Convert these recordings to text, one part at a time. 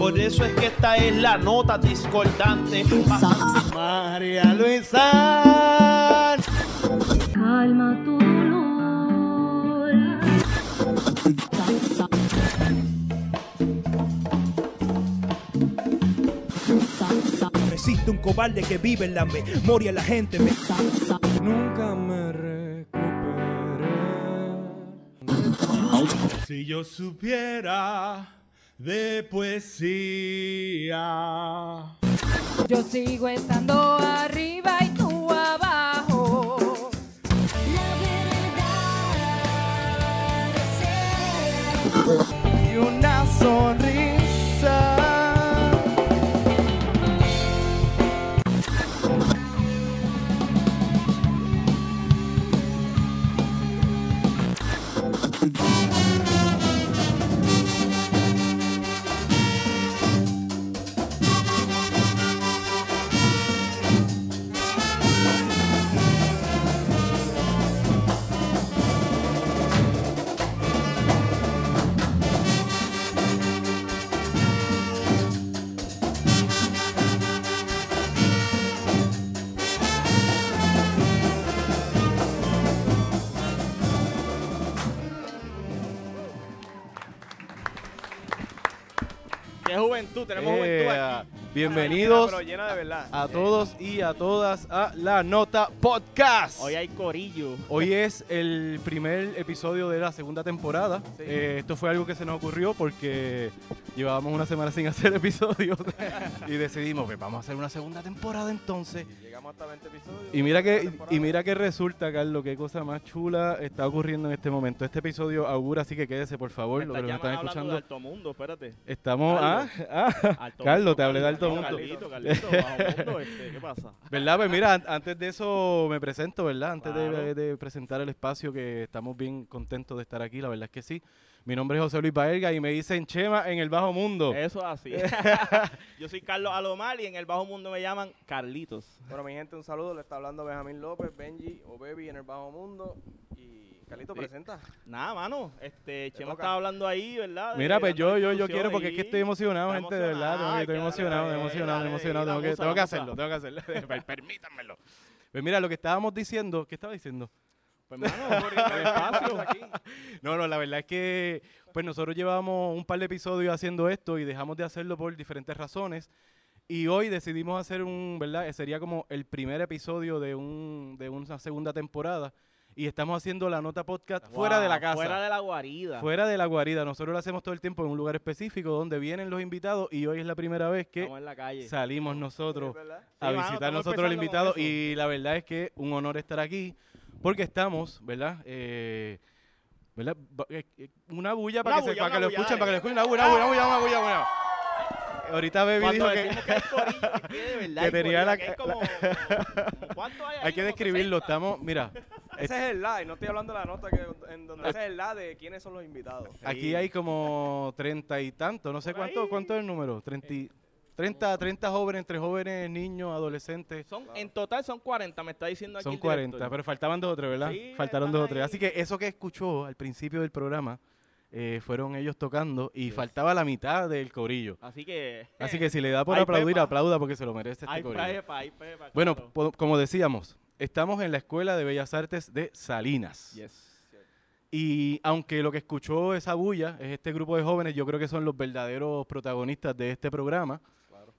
Por eso es que esta es la nota discordante. María Luisa. Calma tu dolor. Existe un cobarde que vive en la memoria de la gente. Me- Nunca me recuperé. Si yo supiera de poesía. Yo sigo estando arriba y tú abajo. Y una sonrisa. Juventud, tenemos juventud Eh, aquí. bienvenidos Pero llena de verdad. a todos y a todas a La Nota Podcast. Hoy hay corillo. Hoy es el primer episodio de la segunda temporada. Eh, esto fue algo que se nos ocurrió porque llevábamos una semana sin hacer episodios y decidimos, pues vamos a hacer una segunda temporada entonces. Llegamos hasta 20 episodios. Y mira que y mira que resulta, Carlos, qué cosa más chula está ocurriendo en este momento. Este episodio augura, así que quédese por favor, lo que nos están hablando de escuchando. Alto Mundo, espérate. Estamos, ah, Carlos. ah, Alto Carlos, Mundo, te hablé de Alto Carlito, Mundo. Carlito, Carlito, Bajo Mundo, este, ¿qué pasa? ¿Verdad? Pues mira, an- antes de eso me presento, ¿verdad? Antes de, presentar el espacio, que estamos bien contentos de estar aquí, la verdad es que sí. Mi nombre es José Luis Baerga y me dicen Chema en el Bajo Mundo. Eso es así. Yo soy Carlos Alomar y en el Bajo Mundo me llaman Carlitos. Bueno, mi gente, un saludo. Le está hablando Benjamín López, Benji o Baby en el Bajo Mundo. Y Carlito, presenta. Nada, mano. Este, Chema estaba hablando ahí, ¿verdad? De- Mira, pues yo, yo, yo quiero porque es que estoy emocionado, gente, de verdad. tengo que- emocionado. Estoy emocionado, dale, emocionado, dale, emocionado. dale, Tengo que, tengo que hacerlo, tengo que hacerlo. Per- Permítanmelo. Pues mira, lo que estábamos diciendo, ¿qué estaba diciendo? Pues, mano, espacio. No, no, la verdad es que pues nosotros llevábamos un par de episodios haciendo esto y dejamos de hacerlo por diferentes razones. Y hoy decidimos hacer un, ¿verdad? Eh, Sería como el primer episodio de, un, de una segunda temporada. Y estamos haciendo la nota podcast fuera de la casa. Fuera de la guarida. Fuera de la guarida. Nosotros lo hacemos todo el tiempo en un lugar específico donde vienen los invitados y hoy es la primera vez que en la calle. salimos nosotros a Sí, mano, visitar estamos nosotros al invitado y la verdad es que un honor estar aquí porque estamos, ¿verdad? Eh, ¿verdad? Eh, eh, Una bulla para Una que, se- para que lo escuchen, dale. para que lo escuchen, una bulla, una bulla, una bulla, una bulla. Ahorita Baby Cuando dijo que que hay corillo, es que de verdad que hay tenía la- hay como, como- ¿Cuánto hay ahí? hay que describirlo, 60. estamos, mira, Ese es el la, y no estoy hablando de la nota que, en donde ese es el la de quiénes son los invitados. aquí hay como treinta y tanto, no sé cuánto, cuánto es el número, 30, y- 30, 30 jóvenes, entre jóvenes, niños, adolescentes. Son, en total son 40, me está diciendo aquí Son el 40, director. pero faltaban dos o tres, ¿verdad? Sí, Faltaron dos o tres. Así que eso que escuchó al principio del programa eh, fueron ellos tocando y faltaba la mitad del corillo. Así que... Así que si le da por aplaudir, pepa. aplauda porque se lo merece este hay corillo. pepa, Bueno, po- como decíamos, estamos en la Escuela de Bellas Artes de Salinas. Yes. Y aunque lo que escuchó esa bulla es este grupo de jóvenes, yo creo que son los verdaderos protagonistas de este programa.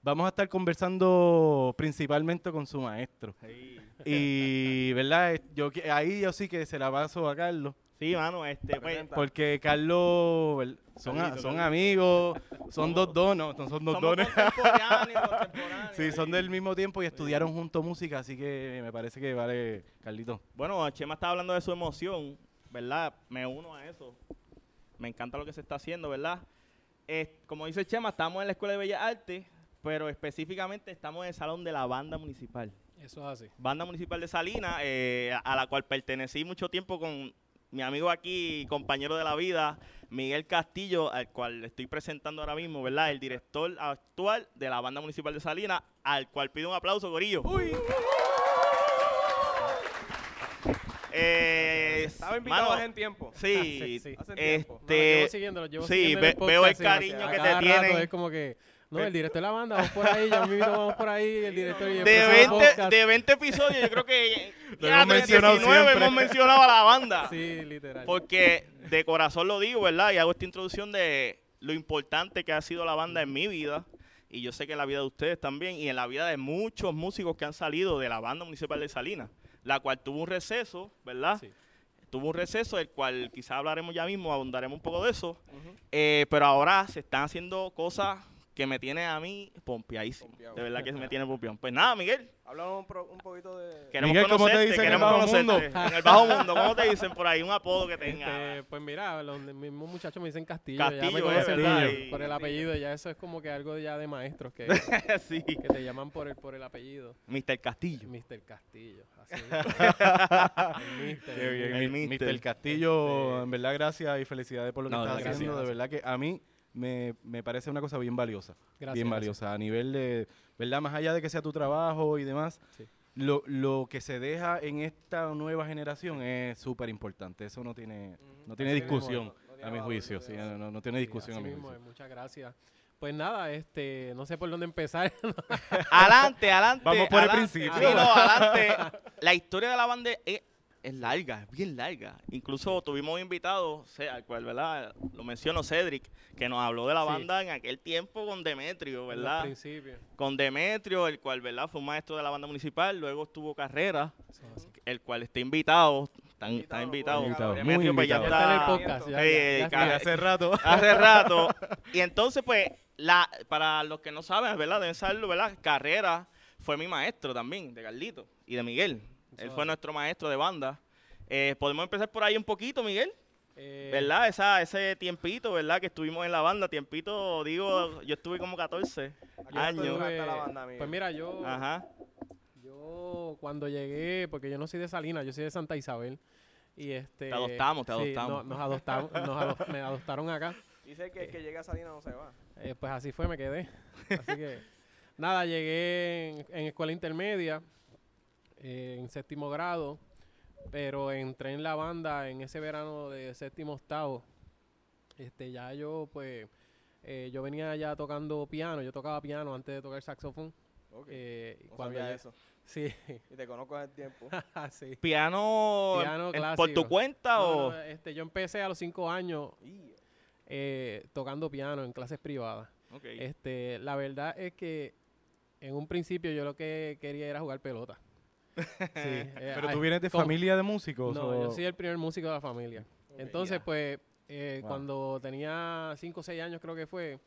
Vamos a estar conversando principalmente con su maestro. Sí. Y, ¿verdad? Yo, ahí yo sí que se la paso a Carlos. Sí, mano, este, pues. Porque Carlos, ¿ver- son, a- Carlito, son Carlito. amigos, son dos donos, no son dos somos dones. contemporáneos, contemporáneos. Sí, son del mismo tiempo y estudiaron juntos música, así que me parece que vale, Carlito. Bueno, Chema estaba hablando de su emoción, ¿verdad? Me uno a eso. Me encanta lo que se está haciendo, ¿verdad? Eh, como dice Chema, estamos en la Escuela de Bellas Artes, pero específicamente estamos en el Salón de la Banda Municipal. Eso es así. Banda Municipal de Salinas, eh, a la cual pertenecí mucho tiempo con mi amigo aquí, compañero de la vida, Miguel Castillo, al cual estoy presentando ahora mismo, ¿verdad? El director actual de la Banda Municipal de Salinas, al cual pido un aplauso, Gorillo. Eh, Estaba invitado mano, hace en tiempo. Sí, Sí, sí. Hace tiempo. No, los llevo este, siguiendo, llevo sí, siguiendo ve- el veo el cariño que te tienen. Es como que No, el director de la banda, vamos por ahí, ya mismo vamos por ahí, el director y el De próximo 20, podcast. de 20 episodios, yo creo que ya hemos mencionado 19 siempre. hemos mencionado a la banda. Sí, literal. Porque de corazón lo digo, ¿verdad? Y hago esta introducción de lo importante que ha sido la banda en mi vida. Y yo sé que en la vida de ustedes también. Y en la vida de muchos músicos que han salido de la banda municipal de Salinas. La cual tuvo un receso, ¿verdad? Sí. Tuvo un receso, el cual quizás hablaremos ya mismo, abundaremos un poco de eso. Eh, pero ahora se están haciendo cosas que me tienen a mí pompeadísimo. Pompeado. De verdad que me tiene pompeado. Pues nada, Miguel. Háblanos un, pro- un poquito de... Queremos Miguel, ¿cómo te dicen en el queremos bajo mundo? conocerte. En el bajo mundo, ¿cómo te dicen por ahí? Un apodo que tenga. Este, pues mira, los mismos muchachos me dicen Castillo, ya Castillo, me eh, conocen ¿verdad? por- Y- por el apellido, ya eso es como que algo ya de maestros que, sí. que te llaman por el, por el apellido. Mr. Castillo. Mr. Castillo, así. el Mister, Qué el bien, El. Mr. Castillo, en verdad, gracias y felicidades por lo que No, estás gracias, haciendo. De verdad que a mí me, me parece una cosa bien valiosa. Gracias, bien gracias. valiosa. A nivel de, ¿verdad? Más allá de que sea tu trabajo y demás, Sí. lo, lo que se deja en esta nueva generación es súper importante. Eso no tiene, no tiene discusión, mismo No tiene a mi juicio. no sí, tiene no, no- no tiene Sí, discusión a mi mismo juicio. muchas gracias. Pues nada, este, no sé por dónde empezar. Adelante, adelante. Vamos por el principio. Sí, no, adelante. La historia de la banda es, es larga, es bien larga. Incluso tuvimos invitados, o sea, al cual, ¿verdad? Lo menciono Cedric, que nos habló de la Sí. banda en aquel tiempo con Demetrio, ¿verdad? principios. Con Demetrio, el cual, ¿verdad? Fue un maestro de la banda municipal, luego estuvo Carrera, el cual está invitado, está, está Invitado, invitado. Demetrio, muy pues, ya está en el podcast. Ya, ya- ya hace rato. hace rato. Y entonces, pues, la, para los que no saben, ¿verdad? Deben saberlo, ¿verdad? Carrera fue mi maestro también, de Carlito y de Miguel. Él fue nuestro maestro de banda. Eh, Podemos empezar por ahí un poquito, Miguel, Eh, ¿verdad? Esa, ese tiempito, ¿verdad? Que estuvimos en la banda. Tiempito, digo, yo estuve como 14 Aquí años. estuve- está la banda, Miguel? Pues mira, yo, Ajá. yo cuando llegué, porque yo no soy de Salinas, yo soy de Santa Isabel. Y este, Te adoptamos, te sí, adoptamos. no- nos adoptamos, nos ado- me adoptaron acá. Dice que el que llega a Salinas no se va. Eh, pues así fue, me quedé. Así que, nada, llegué en, en escuela intermedia, eh, en séptimo grado, pero entré en la banda en ese verano de séptimo octavo. Este, ya yo, pues, eh, yo venía ya tocando piano, yo tocaba piano antes de tocar saxofón. Ok. Eh, no cuando sabía yo- eso. Sí, Y te conozco hace tiempo. sí. ¿Piano, Piano en- por tu cuenta No, o...? no, este, yo empecé a los cinco años eh, tocando piano en clases privadas. Ok. Este, la verdad es que en un principio yo lo que quería era jugar pelota. Sí, eh, Pero tú vienes de ¿cómo? familia de músicos. No, o- yo soy el primer músico de la familia. Entonces, pues, eh, Wow. cuando tenía 5 o 6 años creo que fue,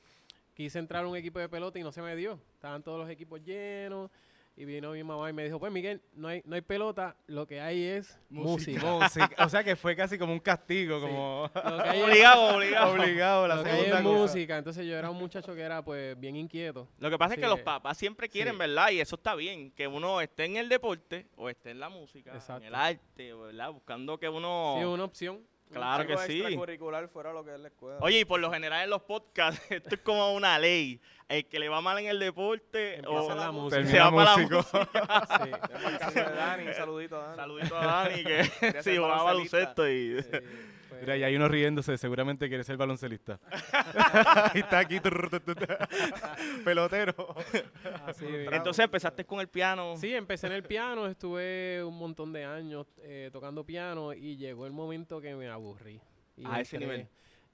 quise entrar a un equipo de pelota y no se me dio. Estaban todos los equipos llenos. Y vino mi mamá y me dijo, pues Miguel, no hay, no hay pelota, lo que hay es música. Música. O sea que fue casi como un castigo, Sí. como es- Obligado, obligado. obligado la lo que hay segunda es música. Entonces yo era un muchacho que era pues bien inquieto. Lo que pasa es que los papás siempre quieren, sí. ¿verdad? Y eso está bien, que uno esté en el deporte o esté en la música, Exacto. en el arte, ¿verdad? Buscando que uno... Sí, una opción. Claro que sí. extracurricular fuera lo que es la escuela. Oye, y por lo general en los podcasts, esto es como una ley. El que le va mal en el deporte Empieza o la música. Termina se va para la música. Sí. Tenemos el caso de Dani, un saludito a Dani. Saludito a Dani que sí, jugaba baloncesto y... Sí, Mira, y hay uno riéndose, seguramente quiere ser baloncelista. y está aquí. Pelotero. así. Entonces empezaste con el piano. Sí, empecé en el piano, estuve un montón de años eh, tocando piano y llegó el momento que me aburrí. Y A ese nivel.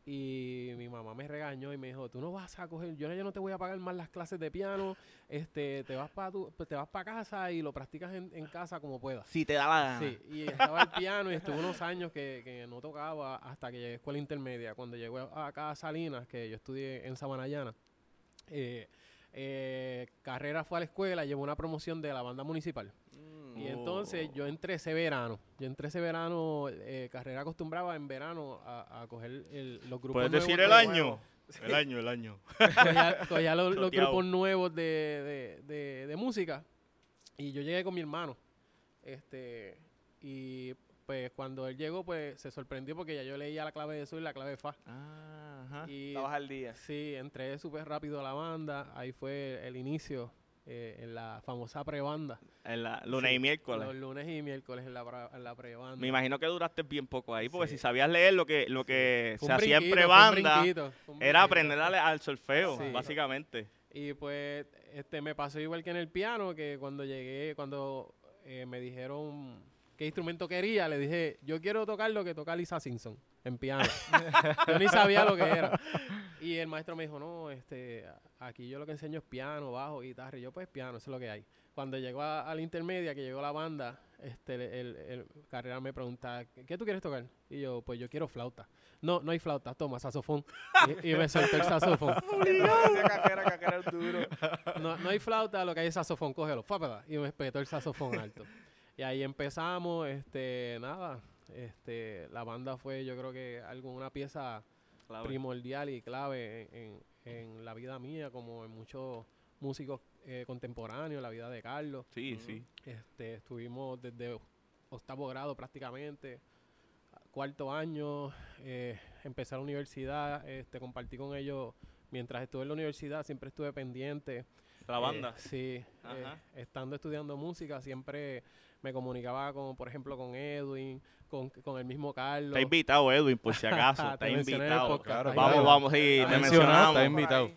Y mi mamá me regañó y me dijo, tú no vas a coger, yo ya no te voy a pagar más las clases de piano, este, te vas para te vas para casa y lo practicas en, en casa como puedas. Si te da la gana. Sí, y estaba el piano y estuve unos años que, que no tocaba hasta que llegué a escuela intermedia. Cuando llegué acá a Salinas, que yo estudié en Sabanayana, eh, eh, Carrera fue a la escuela llevó una promoción de la banda municipal. Mm. Y entonces yo entré ese verano. Yo entré ese verano, eh, Carrera acostumbraba en verano a, a coger el- los grupos ¿Puedes nuevos decir de- el año? El año, el año. cogía, cogía los, grupos nuevos de, de- de- de música y yo llegué con mi hermano este y pues cuando él llegó pues se sorprendió porque ya yo leía la clave de sol y la clave de fa Ah, ajá. y Estabas al día. sí entré súper rápido a la banda ahí fue el inicio eh, en la famosa prebanda En la lunes Sí, y miércoles. los lunes y miércoles en la, en la prebanda Me imagino que duraste bien poco ahí, porque Sí. si sabías leer lo que, lo que se hacía en un prebanda, brinquito, era aprender al, al solfeo, básicamente. Y pues este me pasó igual que en el piano, que cuando llegué, cuando eh, me dijeron qué instrumento quería, le dije, yo quiero tocar lo que toca Lisa Simpson en piano. yo ni sabía lo que era. Y el maestro me dijo, no, este, aquí yo lo que enseño es piano, bajo, guitarra. Y yo, pues piano, eso es lo que hay. Cuando llegó a, a la intermedia, que llegó la banda, este, el, el, el carrera me pregunta, ¿qué tú quieres tocar? Y yo, pues yo quiero flauta. No, no hay flauta, toma, saxofón. y, y me soltó el saxofón. No, no hay flauta, lo que hay es saxofón, cógelo. Y me espetó el saxofón alto. Y ahí empezamos, este, nada, este, la banda fue yo creo que algo, una pieza Clave. primordial y clave en, en- en la vida mía, como en muchos músicos eh, contemporáneos, la vida de Carlos. Sí, sí. Este, estuvimos desde octavo grado prácticamente, cuarto año, eh, empecé la universidad, este, compartí con ellos mientras estuve en la universidad, siempre estuve pendiente. La banda. Eh, sí, Ajá. eh, estando estudiando música, siempre me comunicaba con, por ejemplo, con Edwin, con, con el mismo Carlos. Está invitado, Edwin, por si acaso. Te Está invitado. podcast. Claro, Ahí Vamos, va. vamos, sí, te mencionamos. está invitado.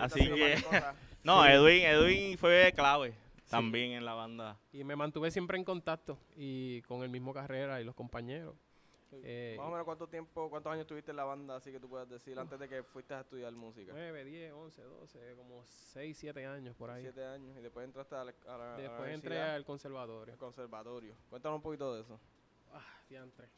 Así que-. No. Edwin, Edwin fue clave también en la banda. Y me mantuve siempre en contacto y con el mismo carrera y los compañeros. Eh, Más o menos cuánto tiempo, cuántos años tuviste en la banda, así que tú puedes decir, antes de que fuiste a estudiar música. 9, 10, 11, 12, como 6, 7 años por ahí. Siete años y después entraste a la, a la- a la Después entré al conservatorio. al conservatorio. Cuéntanos un poquito de eso. Ah, diantre.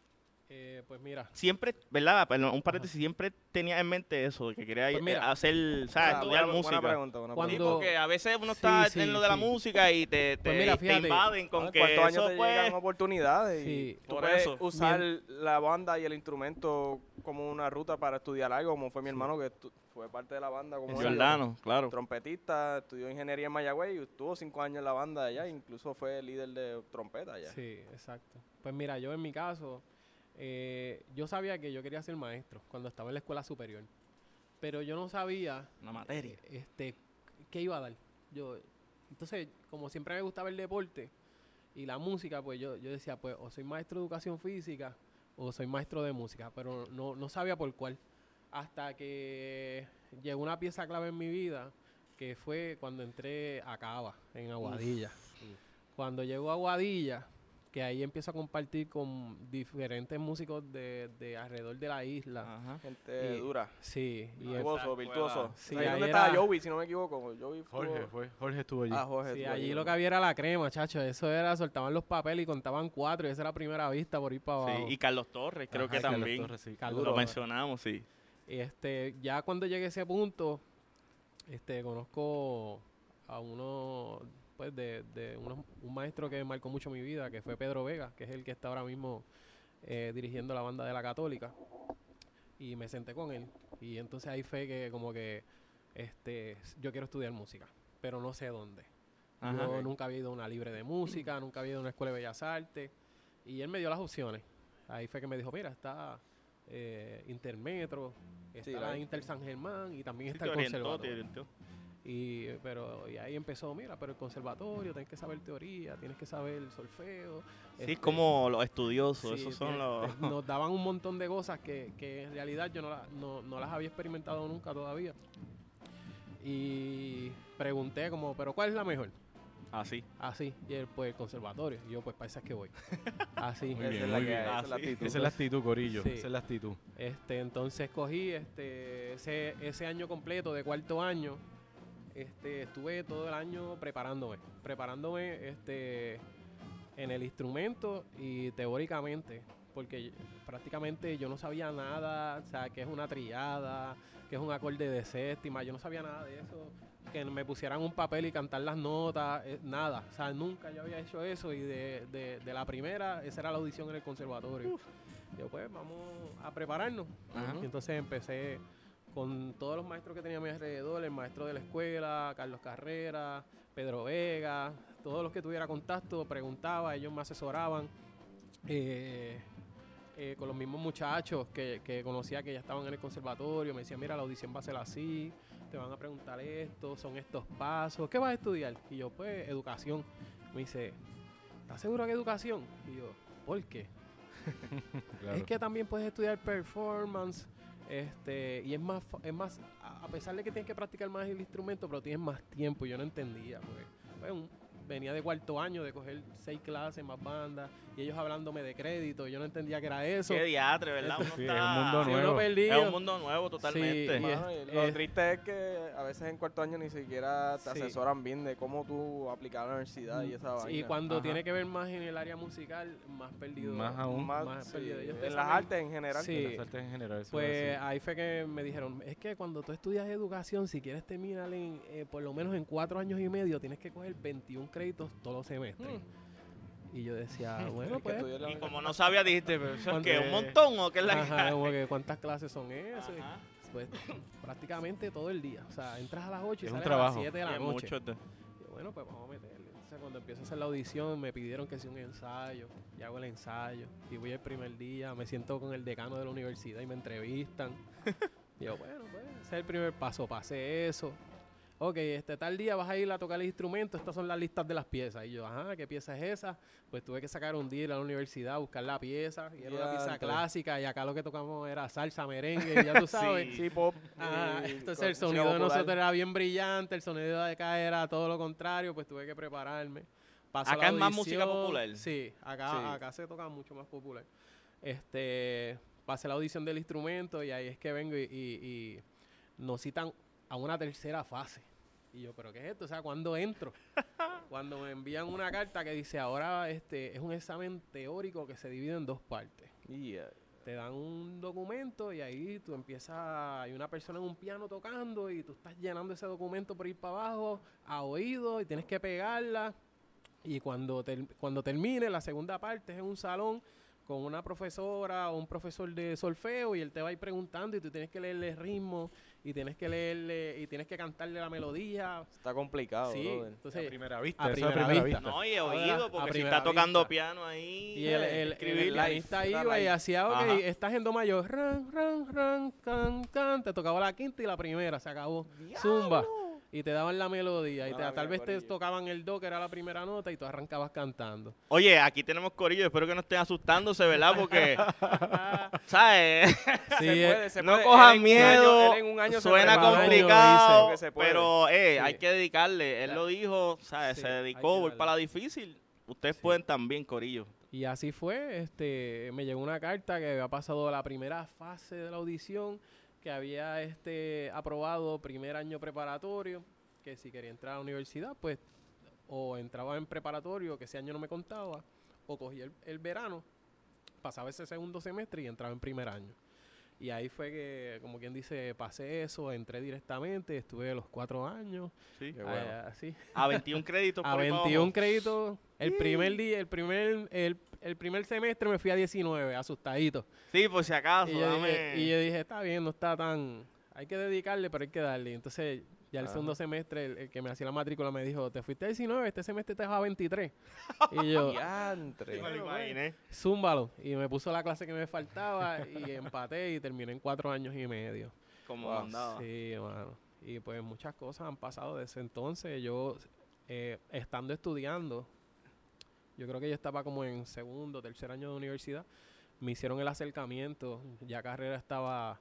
Eh, pues mira, Siempre, ¿verdad? Perdón, un paréntesis, siempre tenía en mente eso, de que quería Pues mira. hacer, ¿sabes? Ah, Estudiar buena, música. Buena pregunta, buena Cuando- Sí, pregunta. porque a veces uno Sí, está sí, en lo de la música y te, te, Pues mira, te invaden con que cuarto año eso te pues... llegan oportunidades Sí. y tú Por puedes eso. usar la banda y el instrumento como una ruta para estudiar algo, como fue mi hermano que fue parte de la banda como claro. trompetista, estudió ingeniería en Mayagüez y estuvo cinco años en la banda allá, incluso fue líder de trompeta allá. sí, exacto. Pues mira, yo en mi caso, eh, yo sabía que yo quería ser maestro cuando estaba en la escuela superior. Pero yo no sabía Una materia. eh, este, qué iba a dar. Yo, entonces, como siempre me gustaba el deporte y la música, pues yo, yo decía, pues o soy maestro de educación física o soy maestro de música, pero no, no sabía por cuál. Hasta que llegó una pieza clave en mi vida, que fue cuando entré a Cava, en Aguadilla. Cuando llego a Aguadilla, que ahí empiezo a compartir con diferentes músicos de, de alrededor de la isla. Ajá. Gente Y- dura, Sí, y virtuoso, virtuoso. Sí, ahí era- estaba Joey, si no me equivoco. Joey estuvo- Jorge fue, Jorge estuvo allí. Ah, Jorge. Sí, estuvo allí allí. lo que había era la crema, chacho. Eso era, soltaban los papeles y contaban cuatro y esa era la primera vista por ir para Sí, abajo. y Carlos Torres, creo Ajá, que Carlos también. Torres, sí. Carlos Lo Torres. mencionamos, sí. Este, ya cuando llegué a ese punto, este, conozco a uno, pues, de, de unos- un maestro que marcó mucho mi vida, que fue Pedro Vega, que es el que está ahora mismo eh, dirigiendo la banda de la Católica. Y me senté con él. Y entonces ahí fue que como que, este, yo quiero estudiar música, pero no sé dónde. Ajá. Yo nunca había ido a una libre de música, nunca había ido a una escuela de bellas artes. Y él me dio las opciones. Ahí fue que me dijo, mira, está eh, Intermetro, está la- la Inter San Germán y también Sí, está el orientó, conservatorio. Y, pero, y ahí empezó, mira, pero el conservatorio, tienes que saber teoría, tienes que saber solfeo. Sí, este, es como los estudiosos, sí, esos son los... te- Nos daban un montón de cosas que, que en realidad yo no, la- no, no las había experimentado nunca todavía. Y pregunté como, pero ¿cuál es la mejor? Así. Así, y él, pues el conservatorio. Y yo, pues para esa es que voy. Así. Muy Esa es la muy que bien. hay, esa Ah, es la actitud. Esa es la actitud, Corillo. Sí. Esa es la actitud. Este, entonces cogí este, ese, ese año completo de cuarto año. Este, estuve todo el año preparándome. Preparándome este, en el instrumento y teóricamente. Porque prácticamente yo no sabía nada, o sea, que es una triada, que es un acorde de séptima, yo no sabía nada de eso. Que me pusieran un papel y cantar las notas, eh, nada. O sea, nunca yo había hecho eso y de, de, de la primera, esa era la audición en el conservatorio. Yo pues vamos a prepararnos. Ajá. Y entonces empecé con todos los maestros que tenía a mi alrededor, el maestro de la escuela, Carlos Carrera, Pedro Vega, todos los que tuviera contacto, preguntaba, ellos me asesoraban. Eh, eh, con los mismos muchachos que, que conocía que ya estaban en el conservatorio, me decían, mira, la audición va a ser así, te van a preguntar esto, son estos pasos, ¿qué vas a estudiar? Y yo, pues, educación. Me dice, ¿estás seguro que educación? Y yo, ¿por qué? Claro. Es que también puedes estudiar performance, Este, y es más, es más, a pesar de que tienes que practicar más el instrumento, pero tienes más tiempo. Yo no entendía, pues, venía de cuarto año de coger seis clases más bandas y ellos hablándome de crédito. Yo no entendía que era eso. Qué diatre, ¿verdad? Uno Sí, es está- un mundo Sí, nuevo. perdido. Es un mundo nuevo totalmente. Sí, y- Mano, y es- lo es- triste es que a veces en cuarto año ni siquiera te Sí. asesoran bien de cómo tú aplicar a la universidad y esa Sí, vaina. y cuando Ajá. tiene que ver más en el área musical, más perdido. Más aún. Más, más sí, perdido. Ellos en las artes en general. Sí. Las artes en general, eso Pues es ahí fue que me dijeron, es que cuando tú estudias educación, si quieres terminar en, eh, por lo menos en cuatro años y medio, tienes que coger 21 créditos todos los semestres. Y yo decía, bueno, que pues, Y como no sabía, dijiste, pero ¿eso es Cuando- que un montón o qué es la ajá, como que cuántas clases son Ajá. Pues prácticamente todo el día. O sea, entras a las 8 y Es un sales a las trabajo. 7 de la Que noche. mucho de- Y yo, bueno, pues vamos a meterle. Entonces, cuando empiezo a hacer la audición, me pidieron que sea un ensayo. Y hago el ensayo. Y voy el primer día, me siento con el decano de la universidad y me entrevistan. y yo, bueno, pues ese es el primer paso. Pasé eso. Ok, este tal día vas a ir a tocar el instrumento. Estas son las listas de las piezas. Y yo, ajá, ¿qué pieza es esa? Pues tuve que sacar un día ir a la universidad a buscar la pieza. Y era una pieza clásica. Y acá lo que tocamos era salsa, merengue, ya tú sabes. Sí, pop. Ah, entonces el sonido de nosotros era bien brillante, el sonido de acá era todo lo contrario, pues tuve que prepararme. Acá es más música popular. Sí, acá, Sí. acá se toca mucho más popular. Este, pasé la audición del instrumento y ahí es que vengo y, y- y nos citan a una tercera fase. Y yo, ¿pero qué es esto? O sea, ¿cuándo entro? Cuando me envían una carta que dice, ahora este es un examen teórico que se divide en dos partes Yeah. te dan un documento y ahí tú empiezas, hay una persona en un piano tocando y tú estás llenando ese documento por ir para abajo a oído y tienes que pegarla. Y cuando, ter- cuando termine, la segunda parte es en un salón con una profesora o un profesor de solfeo y él te va a ir preguntando y tú tienes que leerle el ritmo y tienes que leerle y tienes que cantarle la melodía. Está complicado, Sí, brother. entonces a primera vista, a primera a primera vista. vista. No, y Ahora, oído, porque si está tocando vista. piano ahí. Y el, el, escribir el pianista está iba y hacía, ok, Ajá. estás en do mayor, ran, ran, ran, can, can, te tocaba la quinta y la primera, se acabó, zumba, y te daban la melodía, y te- tal vez te tocaban el do, que era la primera nota, y tú arrancabas cantando. Oye, aquí tenemos corillo, espero que no estén asustándose, ¿verdad? Porque, ¿sabes? Sí, Se eh, puede, se no puede. cojan Él miedo, año- él en un año suena complicado, puede. pero eh, Sí. hay que dedicarle. Él lo dijo, ¿sabes? Sí, se dedicó, voy para la difícil. Ustedes Sí. pueden también, corillo. Y así fue, este, me llegó una carta que había pasado la primera fase de la audición, que había este aprobado primer año preparatorio, que si quería entrar a la universidad, pues o entraba en preparatorio, que ese año no me contaba, o cogía el, el verano, pasaba ese segundo semestre y entraba en primer año. Y ahí fue que, como quien dice, pasé eso, entré directamente, estuve los cuatro años, Sí. Qué bueno. ah, así, A 21 créditos a por para 21 abajo. créditos. El primer día, el primer, el, el primer semestre me fui a 19, asustadito. Sí, por si acaso, Y yo, dame. dije, y yo dije, está bien, no está tan... Hay que dedicarle, pero hay que darle. Entonces, ya el Ajá. segundo semestre, el, el que me hacía la matrícula me dijo, te fuiste a 19, este semestre te vas a 23. y yo, Diantre. Me lo imaginé. zúmbalo. Y me puso la clase que me faltaba y empaté y terminé en cuatro años y medio. Como Wow. mandaba. Sí, mano. Y pues muchas cosas han pasado desde entonces. Yo, eh, estando estudiando, yo creo que yo estaba como en segundo, tercer año de universidad, me hicieron el acercamiento, ya Carrera estaba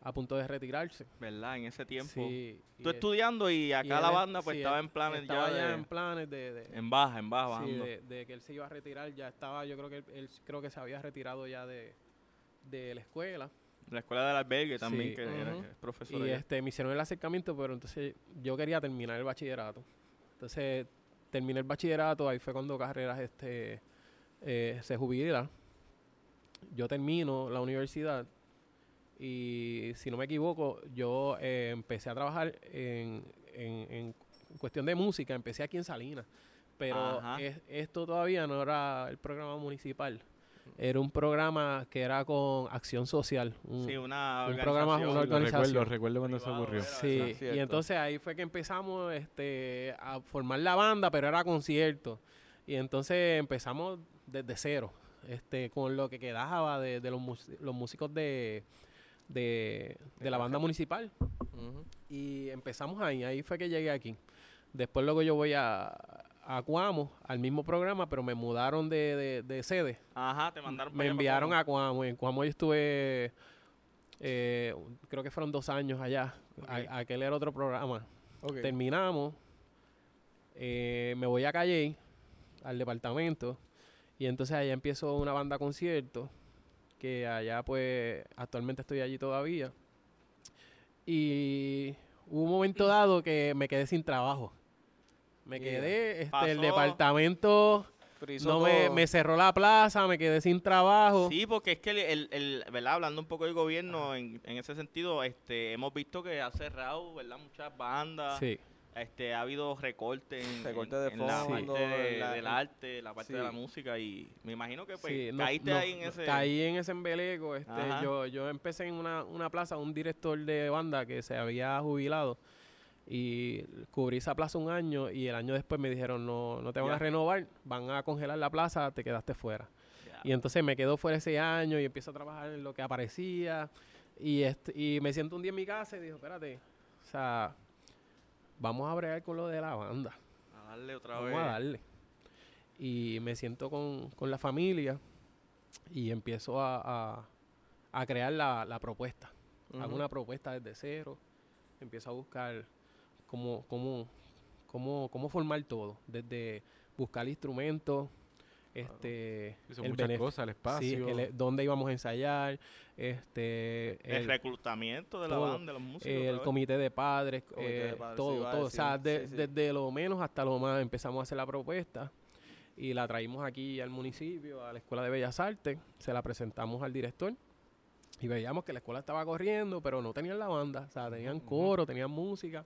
a punto de retirarse. ¿Verdad? En ese tiempo. Sí. Tú y estudiando y acá la banda pues sí, estaba en planes estaba ya, de- en planes de, de- en baja, en baja, sí, bajando. de, de que él se iba a retirar, ya estaba, yo creo que él, él creo que se había retirado ya de, de la escuela. La escuela del albergue también, que era que es profesor Y allá. este, me hicieron el acercamiento, pero entonces yo quería terminar el bachillerato. Entonces terminé el bachillerato, ahí fue cuando Carreras este, eh, se jubila. Yo termino la universidad y si no me equivoco, yo eh, empecé a trabajar en, en- en cuestión de música, empecé aquí en Salinas. Pero es- esto todavía no era el programa municipal. Era un programa que era con acción social. un- Sí, una un programa, organización. una Lo organización. recuerdo, recuerdo cuando se Privado, ocurrió. era. Sí, cierto. y entonces ahí fue que empezamos este, a formar la banda, pero era concierto. Y entonces empezamos desde cero, este, con lo que quedaba de, de los, los músicos de, de, de la banda municipal. Y empezamos ahí, ahí fue que llegué aquí. Después luego yo voy a, a Cuamo, al mismo programa, pero me mudaron de, de, de sede. Ajá, te mandaron Me enviaron a Cuamo. En Cuamo yo estuve Eh, creo que fueron dos años allá. A- aquel era otro programa. Terminamos. eh, me voy a Calle, al departamento. Y entonces allá empiezo una banda concierto. Que allá, pues, actualmente estoy allí todavía. Y hubo un momento dado que me quedé sin trabajo. Me Yeah. quedé, este, el departamento no me, me cerró la plaza, me quedé sin trabajo. Sí, porque es que el, el, el- ¿verdad? Hablando un poco del gobierno en, en ese sentido, este, hemos visto que ha cerrado, ¿verdad? Muchas bandas. Sí. Este, ha habido recortes en, Recortes de en la de- en la- del arte, la parte de la música y me imagino que pues Sí, no- caíste no, ahí en ese... Caí en ese embeleco. Este, Ajá. yo, yo empecé en una, una plaza, un director de banda que se había jubilado y cubrí esa plaza un año y el año después me dijeron no, no te van a renovar, van a congelar la plaza, te quedaste fuera. Y entonces me quedo fuera ese año y empiezo a trabajar en lo que aparecía y, este, y me siento un día en mi casa y digo, espérate, o sea, vamos a bregar con lo de la banda. A darle otra Vamos vez. a darle. Y me siento con, con la familia y empiezo a, a- a crear la, la propuesta. Hago Ujú. una propuesta desde cero. Empiezo a buscar cómo, cómo, cómo, cómo formar todo. Desde buscar instrumentos, este, el muchas cosas, el sí, espacio. el- dónde íbamos a ensayar, este, El, el- reclutamiento de la todo. banda, de los músicos. el comité de padres, Comité de eh, padres, sí, todo, todo. O sea, decir, de- sí, sí. desde lo menos hasta lo más empezamos a hacer la propuesta y la traímos aquí al municipio, a la Escuela de Bellas Artes, se la presentamos al director y veíamos que la escuela estaba corriendo, pero no tenían la banda, o sea, tenían coro, tenían música,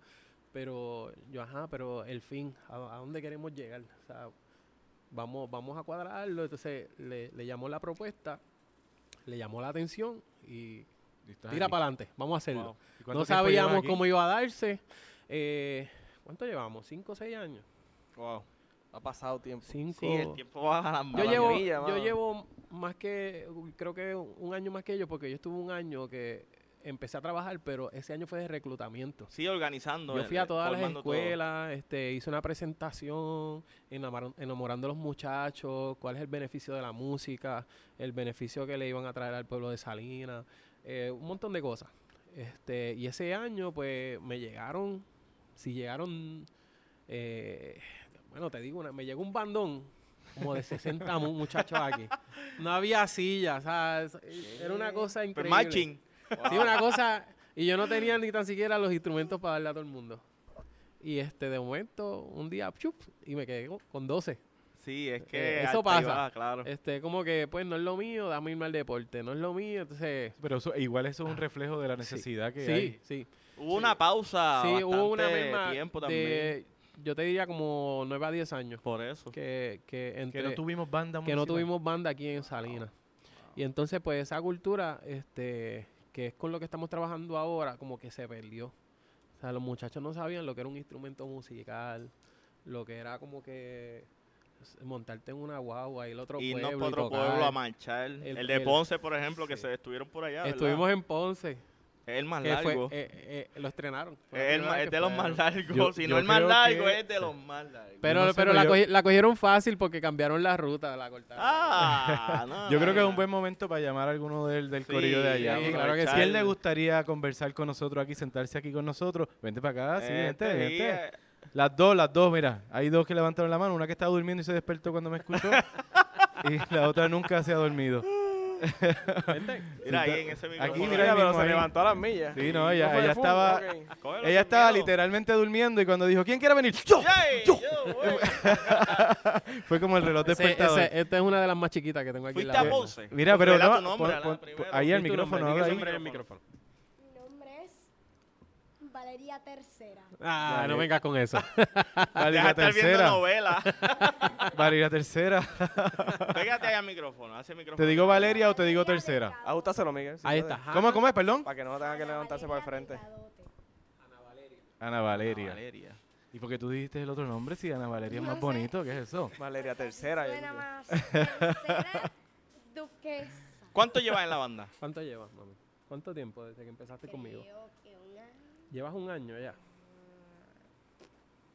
pero yo, ajá, pero el fin, ¿a, a dónde queremos llegar? O sea, vamos, vamos a cuadrarlo, entonces le, le llamó la propuesta, le llamó la atención y tira para adelante, vamos a hacerlo. Wow. ¿Y cuánto No sabíamos cómo iba a darse. Eh, ¿Cuánto llevamos? ¿Cinco o seis años? Wow. Ha pasado tiempo. Cinco. Sí, el tiempo va a la yo, llevo, yo llevo más que, creo que un año más que ellos, porque yo estuve un año que empecé a trabajar, pero ese año fue de reclutamiento. Sí, organizando. Yo fui a todas las todo. escuelas, este, hice una presentación enamor- enamorando a los muchachos, cuál es el beneficio de la música, el beneficio que le iban a traer al pueblo de Salinas, eh, un montón de cosas. Este, y ese año, pues, me llegaron, si llegaron, eh, bueno, te digo, una- me llegó un bandón como de 60 mu- muchachos aquí. No había sillas, o sea, era una cosa Pues increíble. marching. Sí, una cosa. Y yo no tenía ni tan siquiera los instrumentos para darle a todo el mundo. Y este, de momento, un día, ¡chup! y me quedé con- con 12. Sí, es Eh, que eso alta y pasa. baja, claro. Este, como que, pues, no es lo mío, dame irme al deporte. No es lo mío, entonces... Pero eso- igual eso es un reflejo de la necesidad que Sí, hay. sí. Hubo una pausa Sí, hubo una merma tiempo también. de, yo te diría como 9 a 10 años. Por eso. Que, que, entre, Que no tuvimos banda que no tuvimos banda aquí en Salinas. Y entonces, pues, esa cultura, este, que es con lo que estamos trabajando ahora, como que se perdió. O sea, los muchachos no sabían lo que era un instrumento musical, lo que era como que montarte en una guagua y el otro Irnos pueblo para y otro tocar. pueblo a marchar. El, El- de el- Ponce, por ejemplo, que se estuvieron por allá. ¿verdad? Estuvimos en Ponce, Es el más fue, largo. eh, eh, lo estrenaron. Es el de los más largos. Yo- si yo no el más largo, que- es de los más largos. Pero, Yo no sé, pero pero la, yo- cogi- la cogieron fácil porque cambiaron la ruta, la cortaron. Ah, no, Yo creo que es un buen momento para llamar a alguno del, del Sí, corillo de allá. sí, claro que Si él le gustaría conversar con nosotros aquí, sentarse aquí con nosotros, vente para acá, sí, Este vente, vente. Las dos, las dos, mira. Hay dos que levantaron la mano. Una que estaba durmiendo y se despertó cuando me escuchó. y la otra nunca se ha dormido. Mira ahí en ese Aquí, micrófono. mira, Mira, ahí pero mismo se ahí. levantó a las millas. Sí, no, ella- ella estaba- ok. Cógelo Ella estaba literalmente durmiendo y cuando dijo, ¿quién quiere venir? ¡Yo! ¡Yay! ¡Yo! Fue como el reloj Ese- despertador. ese- esta es una de las más chiquitas que tengo aquí. Fuiste la a. Ponce. Mira, pero no, pon- pon- ahí el micrófono, ahí. el micrófono. Valeria Tercera. Ah, Vale. no vengas con eso. Viendo tercera. novela. Vale, la tercera. Pégate ahí al micrófono. Hace el micrófono. ¿Te digo Valeria o te digo tercera? Ajustaselo, Miguel. si Ahí está. ¿Cómo, cómo es, perdón? Para que no tenga que levantarse para el frente. Delgadote. Ana Valeria. Valeria. ¿Y por qué tú dijiste el otro nombre si Ana Valeria es más sé. bonito? ¿Qué es eso? Valeria tercera. Suena más tercera duquesa. ¿Cuánto llevas en la banda? ¿Cuánto llevas, mami? ¿Cuánto tiempo desde que empezaste conmigo? Que Llevas un año ya.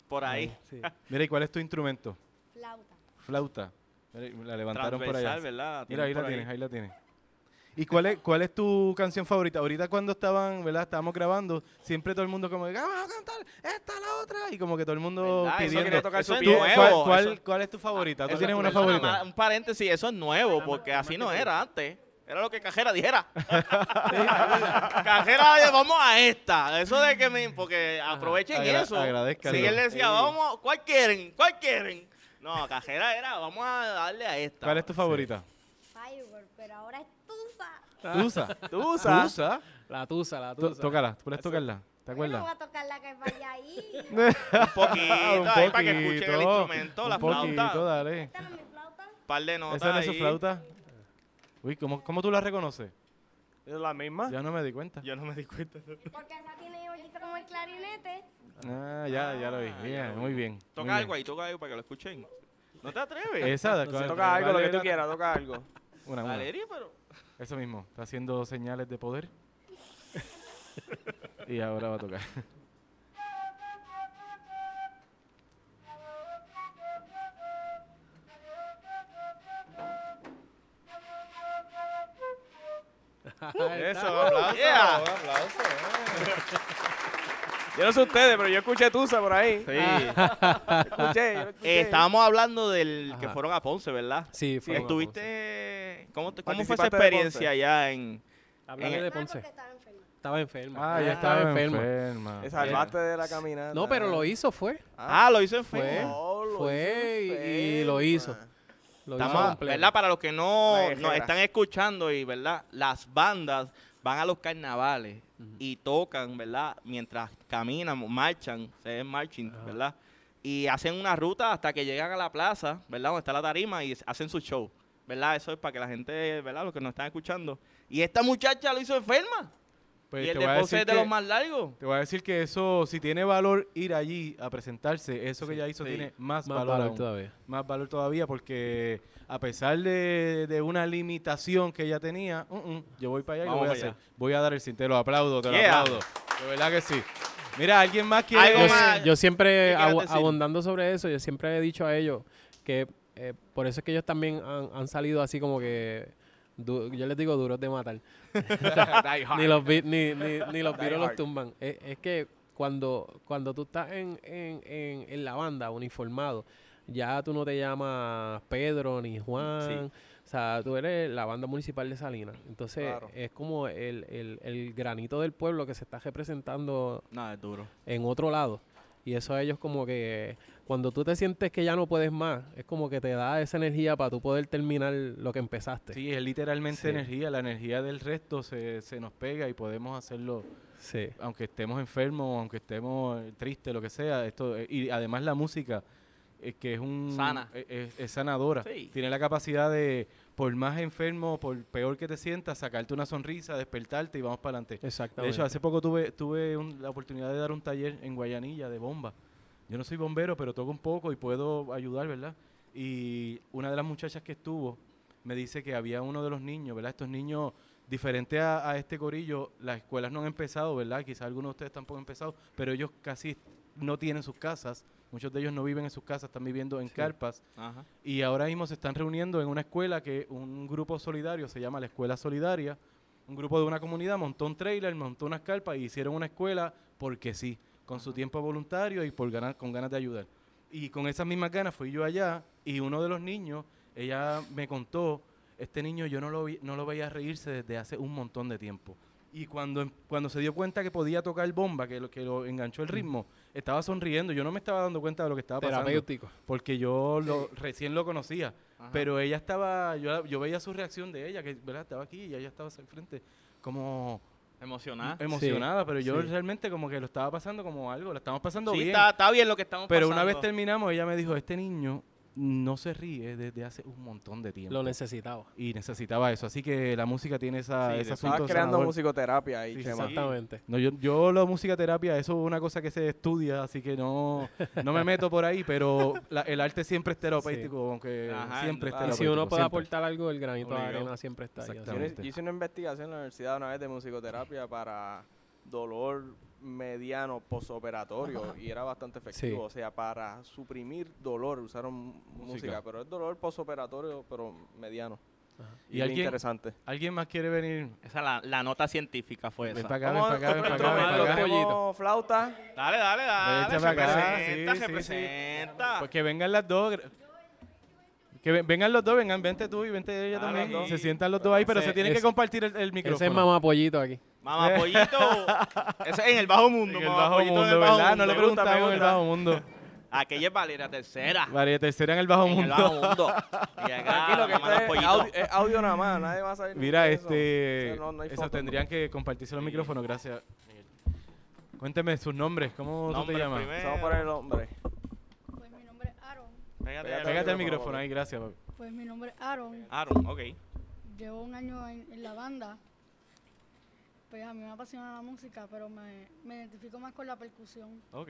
Por ahí. Sí. Mira, ¿y cuál es tu instrumento? flauta. Flauta. Mira, La levantaron por Transversal, allá. ¿verdad? Mira, ahí la tienes, ahí la tienes. ¿Y cuál es, cuál es tu canción favorita? Ahorita cuando estaban, ¿verdad? Estábamos grabando, siempre todo el mundo como, "Ah, vamos a cantar esta, la otra, y como que todo el mundo ¿Verdad? Eso pidiendo. quería tocar Eso su es pie. ¿Cuál, nuevo. cuál- eso- cuál es tu favorita? ¿Tú eso- tienes una favorita? Un paréntesis, eso es nuevo, porque así no era antes. Era lo que Cajera dijera. Cajera, vamos a esta. Eso de que me... Porque aprovechen Agra- eso. agradezcanlo. Sí, él decía, vamos, ¿cuál quieren? ¿Cuál quieren? No, Cajera era, vamos a darle a esta. ¿Cuál es tu favorita? Firework, pero ahora es Tusa. Tusa. Tusa. Tusa. La tusa, la tusa. Tócala, ¿puedes tocarla? ¿Te Yo no voy acuerdas? a tocar la que vaya ahí. Un poquito, Un ahí para que escuchen el poquito, instrumento, la un poquito, flauta. dale. Esta no es mi flauta. par de notas ¿Esa no es su flauta? Uy, ¿cómo, ¿cómo tú la reconoces? ¿Es la misma? Ya no me di cuenta. Yo no me di cuenta. Porque esa tiene hoyito como el clarinete. Ah, ya, ya lo vi. Ah, Bien, ya muy bien. Toca muy algo ahí, toca algo para que lo escuchen. ¿No te atreves? Esa, Sí, ¿cuál- toca algo, lo que tú era? quieras, toca algo. Una, una. Valeria, pero... Eso mismo, está haciendo señales de poder. y ahora va a tocar. Eso, aplauso, Yeah. aplauso. Yo no sé ustedes, pero yo escuché Tusa por ahí. Sí. Escuché, yo escuché. Eh, estábamos hablando del que Ajá. fueron a Ponce, ¿verdad? Sí, fue. Estuviste... ¿Cómo, te- cómo fue esa ¿Participaste de experiencia allá en...? Háblame en- de Ah, Ponce. estaba enferma. Estaba enferma. Ah, ya Ella estaba enferma. Te salvaste de la caminata. No, pero lo hizo, fue. Ah, lo hizo en Fue. No, lo Fue hizo y- y lo hizo. Lo Estamos. ¿verdad? Para los que no nos están escuchando y, ¿verdad? Las bandas van a los carnavales y tocan, ¿verdad? Mientras caminan, marchan, se ven marching, ¿verdad? Y hacen una ruta hasta que llegan a la plaza, ¿verdad? Donde está la tarima y hacen su show, ¿verdad? Eso es para que la gente, ¿verdad? Los que nos están escuchando. Y esta muchacha lo hizo enferma. Pues y el te de voy a Ponce decir es de que- los más largos. Te voy a decir que eso, si tiene valor ir allí a presentarse, eso que ella hizo sí. tiene más, Más valor, valor aún. todavía. Más valor todavía porque a pesar de, de una limitación que ella tenía, uh, uh, yo voy para allá y lo voy a hacer. Voy a dar el cinte, te lo aplaudo, te Yeah. lo aplaudo. De verdad que sí. Mira, ¿alguien más quiere...? Algo Yo, más yo siempre, abundando sobre eso, yo siempre he dicho a ellos que eh, por eso es que ellos también han, han salido así como que, du- yo les digo duros de matar. ni los, vi- ni, ni, ni los virus los tumban. Es, es que cuando, cuando tú estás en, en, en, en la banda uniformado, ya tú no te llamas Pedro ni Juan. O sea, tú eres la banda municipal de Salinas. Entonces, Claro. es como el, el, el granito del pueblo que se está representando No, es duro. en otro lado. Y eso a ellos como que cuando tú te sientes que ya no puedes más, es como que te da esa energía para tú poder terminar lo que empezaste. Sí, es literalmente Sí. energía. La energía del resto se, se nos pega y podemos hacerlo Sí. aunque estemos enfermos, aunque estemos tristes, lo que sea. esto eh, Y además la música, eh, que es un... Sana. Es, es sanadora. Sí. Tiene la capacidad de, por más enfermo, por peor que te sientas, sacarte una sonrisa, despertarte y vamos para adelante. De Exactamente. hecho, hace poco tuve, tuve un- la oportunidad de dar un taller en Guayanilla de bomba. Yo no soy bombero, pero toco un poco y puedo ayudar, ¿verdad? Y una de las muchachas que estuvo me dice que había uno de los niños, ¿verdad? Estos niños, diferente a, a este corillo, las escuelas no han empezado, ¿verdad? Quizás algunos de ustedes tampoco han empezado, pero ellos casi no tienen sus casas. Muchos de ellos no viven en sus casas, están viviendo en carpas. Ajá. Y ahora mismo se están reuniendo en una escuela que un grupo solidario se llama la Escuela Solidaria. Un grupo de una comunidad montó un trailer, montó unas carpas y hicieron una escuela porque sí, con su tiempo voluntario y por ganar, con ganas de ayudar. Y con esas mismas ganas fui yo allá y uno de los niños, ella me contó, este niño yo no lo, vi- no lo veía reírse desde hace un montón de tiempo. Y cuando, em- cuando se dio cuenta que podía tocar bomba, que lo, que lo enganchó el ritmo, estaba sonriendo. Yo no me estaba dando cuenta de lo que estaba pasando Terapéutico. porque yo lo, recién lo conocía. Ajá. Pero ella estaba, yo, yo veía su reacción de ella, que ¿verdad? estaba aquí y ella estaba al frente, como Emocionada. emocionada, pero yo sí. realmente como que lo estaba pasando como algo, lo estamos pasando Sí, bien. está, está bien lo que estamos pero pasando. una vez terminamos, ella me dijo, este niño no se ríe desde hace un montón de tiempo. Lo necesitaba. y necesitaba eso, así que la música tiene esa, Sí, ese de- asunto creando sanador. musicoterapia ahí, Sí, Chema. Exactamente. No, yo, yo la música terapia, eso es una cosa que se estudia, así que no, no me meto por ahí, pero la- el arte siempre es terapéutico, aunque Ajá, siempre es claro. Y terapéutico. si uno puede siempre. aportar algo, el granito de Obligado. arena siempre está ahí. yo hice una investigación en la universidad una vez de musicoterapia para dolor mediano posoperatorio y era bastante efectivo. Sí. O sea, para suprimir dolor usaron música, pero es dolor posoperatorio, pero mediano. Y ¿Y alguien, interesante. alguien más quiere venir? Esa la, la nota científica fue Ven esa. para acá, ven para acá, ven para acá, ven para acá. flauta. Dale, dale, dale. Se para acá, presenta, sí, se sí, presenta. Pues que vengan las dos. Que ven- vengan los dos, vengan, vente tú y vente ella Ah, también. los dos. Se sientan los dos ahí, pero Ese- se tienen que compartir el, el micrófono. Ese es mamá pollito aquí. Mamá Pollito. Ese es en el bajo mundo. En el bajo mundo, en el bajo ¿verdad? No le mundo. Preguntamos en el bajo mundo. Aquella es Valeria tercera. María Tercera en el bajo En el mundo. bajo mundo. Y acá, Tranquilo, que los es audio, es audio nada más, nadie va a saber. Mira, este. Eso no- no hay eso foto. tendrían que compartirse los micrófonos, gracias. Miguel. Cuénteme sus nombres, ¿cómo tú te llamas? primero. Vamos a poner el nombre. Pues mi nombre es Aaron. Pégate, Pégate Pégate al micrófono, ahí, gracias. papi. Pues mi nombre es Aaron. Aaron, ok. Llevo un año en, en la banda. Pues a mí me apasiona la música, pero me, me identifico más con la percusión. Ok.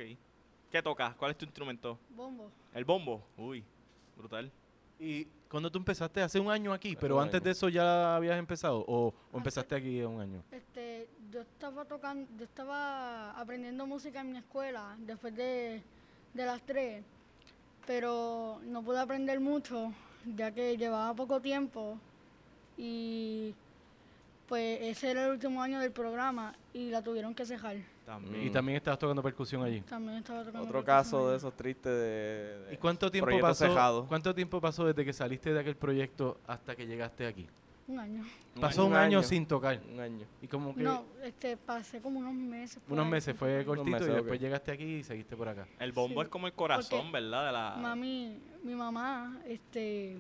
¿Qué tocas? ¿Cuál es tu instrumento? Bombo. El bombo. Uy, brutal. ¿Y cuando tú empezaste? Hace un año aquí, pero antes año. de eso ya habías empezado o, o empezaste aquí un año. Este, yo estaba tocando, yo estaba aprendiendo música en mi escuela después de, de las tres, pero no pude aprender mucho ya que llevaba poco tiempo y pues ese era el último año del programa y la tuvieron que cejar. También. Y también estabas tocando percusión allí. También estaba tocando. Otro percusión caso de esos tristes de, de ¿Y cuánto tiempo pasó? cejado. ¿Cuánto tiempo pasó desde que saliste de aquel proyecto hasta que llegaste aquí? Un año. Pasó un, Un año, año. sin tocar. Un año. Y como que No, este, pasé como unos meses. por unos ahí meses fue cortito meses, y después llegaste aquí y seguiste por acá. El bombo Sí, es como el corazón, porque ¿verdad? De la... Mami, mi mamá, este,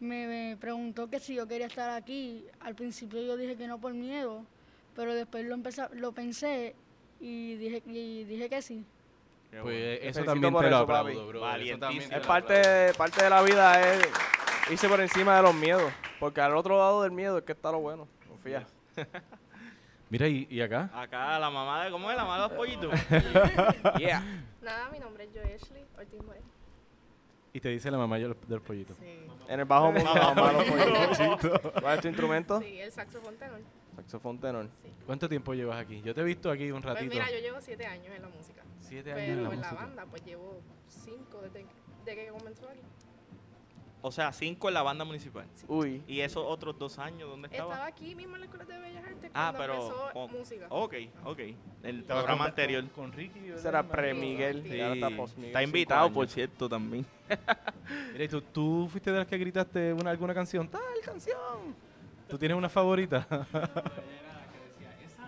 me, me preguntó que si yo quería estar aquí. Al principio yo dije que no por miedo, pero después lo empecé, lo pensé y dije, y dije que sí. Pues bueno. eso también por te lo eso, aplaudo, bro. Eso también te Es lo parte, aplaudo. parte de la vida es irse por encima de los miedos. Porque al otro lado del miedo es que está lo bueno. Confía. Mira, ¿y, y acá? Acá la mamá de... ¿Cómo es la mamá de los pollitos? Yeah. Nada, mi nombre es Joeshly Ortiz Moreno. Y te dice la mamá de los, de los pollitos. Sí. En el bajo mundo, Bajo mamá, los pollitos. ¿Cuál es tu instrumento? Sí, el saxofón tenor. Saxofón tenor. ¿Cuánto tiempo llevas aquí? Yo te he visto aquí un Pues ratito. mira, yo llevo siete años en la música. Siete años Pero en la en la música. banda, pues llevo cinco desde, desde que comenzó aquí. O sea, cinco en la banda municipal. Uy. ¿Y esos otros dos años dónde estaba? Estaba aquí mismo en la Escuela de Bellas Artes Ah, cuando pero... empezó con- música. Ok, ok. El programa con- anterior. Con, con Ricky. Ese era pre-Miguel. Sí. Y ahora está. Está invitado, por cierto, también. Mira, ¿y tú, tú fuiste de las que gritaste una, alguna canción? ¡Tal canción! ¿Tú tienes una favorita?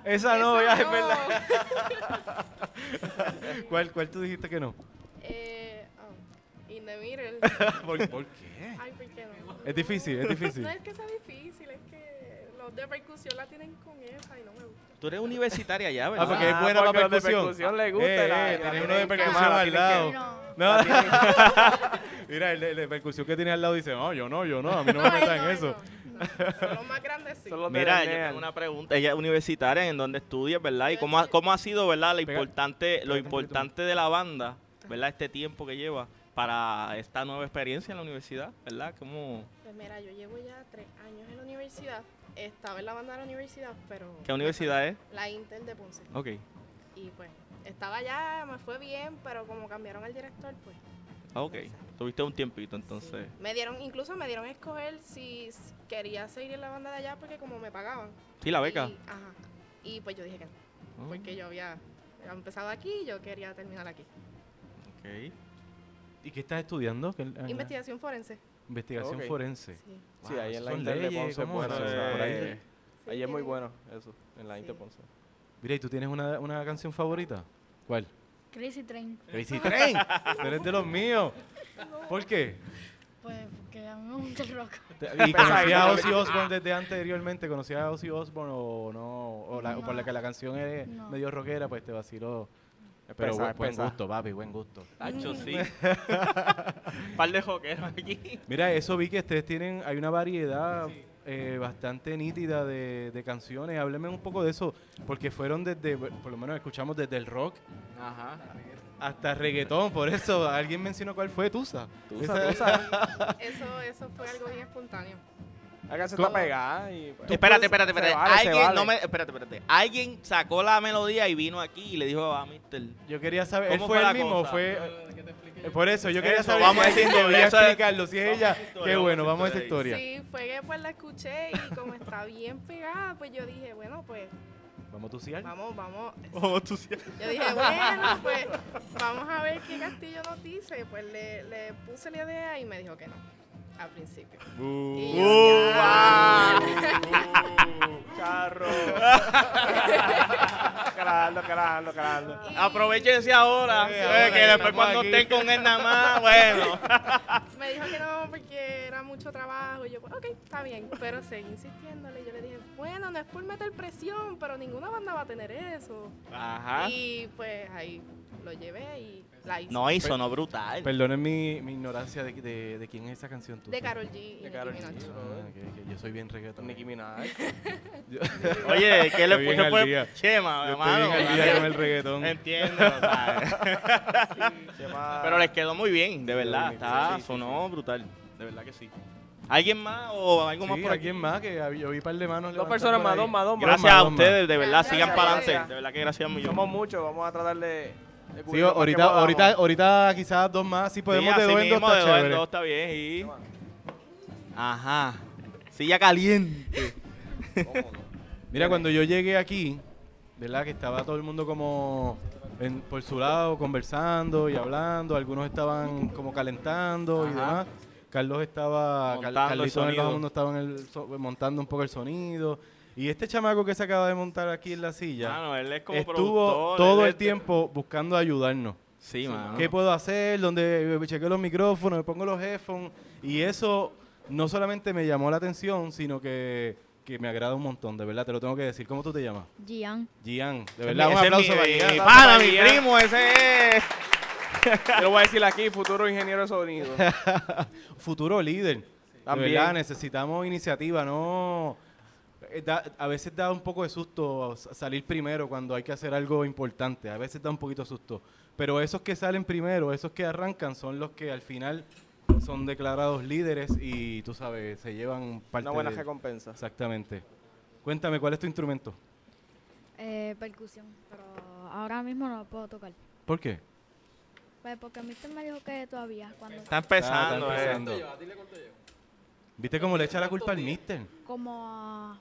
Esa no, ya es verdad. ¿Cuál, ¿Cuál tú dijiste que no? Eh, oh, In the Middle. ¿Por, por qué? Ay, ¿por qué no? Es difícil, es difícil. No es que sea difícil, es que los de percusión la tienen con esa y no me gusta. Tú eres universitaria ya, ¿verdad? Ah, porque es Ah, buena porque para los de percusión. percusión le gusta, Eh, la- eh, la tenés uno de percusión al lado. que- No. Mira, el de, el de percusión que tiene al lado dice, no, yo no, yo no, a mí no me metan en no, eso. no, no. Son los más grandes, sí. Los Mira, yo tengo una pregunta. Ella es universitaria, ¿en dónde estudias, verdad? ¿Y cómo ha, cómo ha sido, verdad, lo importante, lo importante de la banda, verdad, este tiempo que lleva para esta nueva experiencia en la universidad, verdad? ¿Cómo, Pues mira, yo llevo ya tres años en la universidad. Estaba en la banda de la universidad, pero... ¿Qué universidad es? La Intel de Ponce. Ok. Y pues, estaba allá, me fue bien, pero como cambiaron al director, pues... Ah, Ok. Tuviste un tiempito, entonces. sí. Me dieron, incluso me dieron a escoger si quería seguir en la banda de allá porque como me pagaban. Sí, la beca. Y, ajá. Y pues yo dije que no, Oh, porque yo había, había empezado aquí y yo quería terminar aquí. ok. ¿Y qué estás estudiando? ¿Qué- ah, Investigación forense. Investigación forense. Sí. Ahí en la Inter de Ponce es ¿cómo bueno. Por ahí. Ahí Sí, ahí es muy bueno eso, en la Sí. Inter Ponce. Mira, ¿y tú tienes una, una canción favorita? ¿Cuál? Crazy Train. Crazy Train. Tú eres de los míos. ¿Por qué? Pues porque a mí me gusta el rock. ¿Y conocías a Ozzy Osbourne desde anteriormente? ¿Conocías a Ozzy Osbourne o no? O, la- o por la que la canción es No. medio rockera, pues te vaciló. Es Pero pesada, buen, gusto, papi, buen gusto. Tacho, sí. Par de joqueros aquí. Mira, eso vi que ustedes tienen, hay una variedad eh, bastante nítida de, de canciones. Hábleme un poco de eso, porque fueron desde, por lo menos escuchamos desde el rock Ajá. hasta reggaetón. Por eso, alguien mencionó cuál fue Tusa. Tusa, Tusa. Eso, eso fue algo bien espontáneo. La canción ¿Cómo? está pegada y... pues, Espérate, espérate, espérate. vale, Alguien, vale. no me, espérate, espérate. Alguien sacó la melodía y vino aquí y le dijo a Mister. Yo quería saber, ¿él ¿Cómo fue fue el la mismo cosa? fue...? Que te explique Eh, Por eso, yo quería Eso, saber vamos si a historia, esa es- explicarlo. Si es ella, a historia, qué a bueno, vamos a esa historia. Sí, fue que pues la escuché y como está bien pegada, pues yo dije, bueno, pues Vamos a tuciar. vamos, vamos. Vamos tú sí. Yo dije, bueno, pues vamos a ver qué Castillo nos dice. Pues le, le puse la idea y me dijo que no, al principio. Y yo, Uh, ah. Carro. Carando, carando, carando. Aprovechense ahora, Sí, eh, ahora que después cuando aquí. estén con él nada más, bueno. Me dijo que no porque era mucho trabajo. Y yo, pues, ok, está bien. Pero seguí insistiéndole. Y yo le bueno, no es por meter presión, pero ninguna banda va a tener eso. Ajá. Y pues ahí lo llevé y la hice. No, y sonó brutal. Perdonen mi, mi ignorancia de, de, de quién es esa canción. ¿tú De? Karol G Nicki Karol G. Ah, que- que yo soy bien reggaeton. Nicki Minaj. Oye, ¿qué le Pues, día. Chema, Yo estoy hermano. bien al día con el reggaetón. Entiendo. ¿sabes? Chema- Pero les quedó muy bien, de verdad. Sí, Está, sí, sí, sonó brutal. De verdad que sí. ¿Alguien más o algo más Sí, por aquí? alguien más que yo vi un par de manos. Dos personas más, dos más, dos más. Gracias a ustedes, de verdad. Gracias, Sigan para adelante. De verdad que gracias un millón. Somos muchos, vamos a tratar de. de Sí, ahorita, ahorita, ahorita quizás dos más. Si podemos Sí, de dos en dos, está de dos en chévere. dos está bien. Y... Ajá. Silla caliente. Mira, cuando yo llegué aquí, ¿verdad? Que estaba todo el mundo como en- por su lado conversando y hablando. Algunos estaban como calentando y Ajá. demás. Carlos estaba, Montando el Carlito estaba en el so- montando un poco el sonido. Y este chamaco que se acaba de montar aquí en la silla Mano, él es como estuvo todo él el es- tiempo buscando ayudarnos. Sí, mano. ¿Qué puedo hacer? ¿Dónde chequeo los micrófonos? ¿Me pongo los headphones? Y eso no solamente me llamó la atención, sino que, que me agrada un montón, de verdad, te lo tengo que decir. ¿Cómo tú te llamas? Gian. Gian, de Ese verdad, un es mi- aplauso para mi- Gian. Mi pana, mi Gian. primo, ese es. Yo lo voy a decir aquí, futuro ingeniero de sonido. Futuro líder. De También. verdad, necesitamos iniciativa, no... eh, da- a veces da un poco de susto salir primero cuando hay que hacer algo importante. A veces da un poquito de susto. Pero esos que salen primero, esos que arrancan, son los que al final son declarados líderes y tú sabes, se llevan parte Una buena de- recompensa. Exactamente. Cuéntame, ¿cuál es tu instrumento? Eh, percusión, pero ahora mismo no lo puedo tocar. ¿Por qué? Pues porque Mister me dijo que todavía, cuando Está empezando, Ah, está eh. empezando. ¿Viste cómo le echa la culpa al mister? como a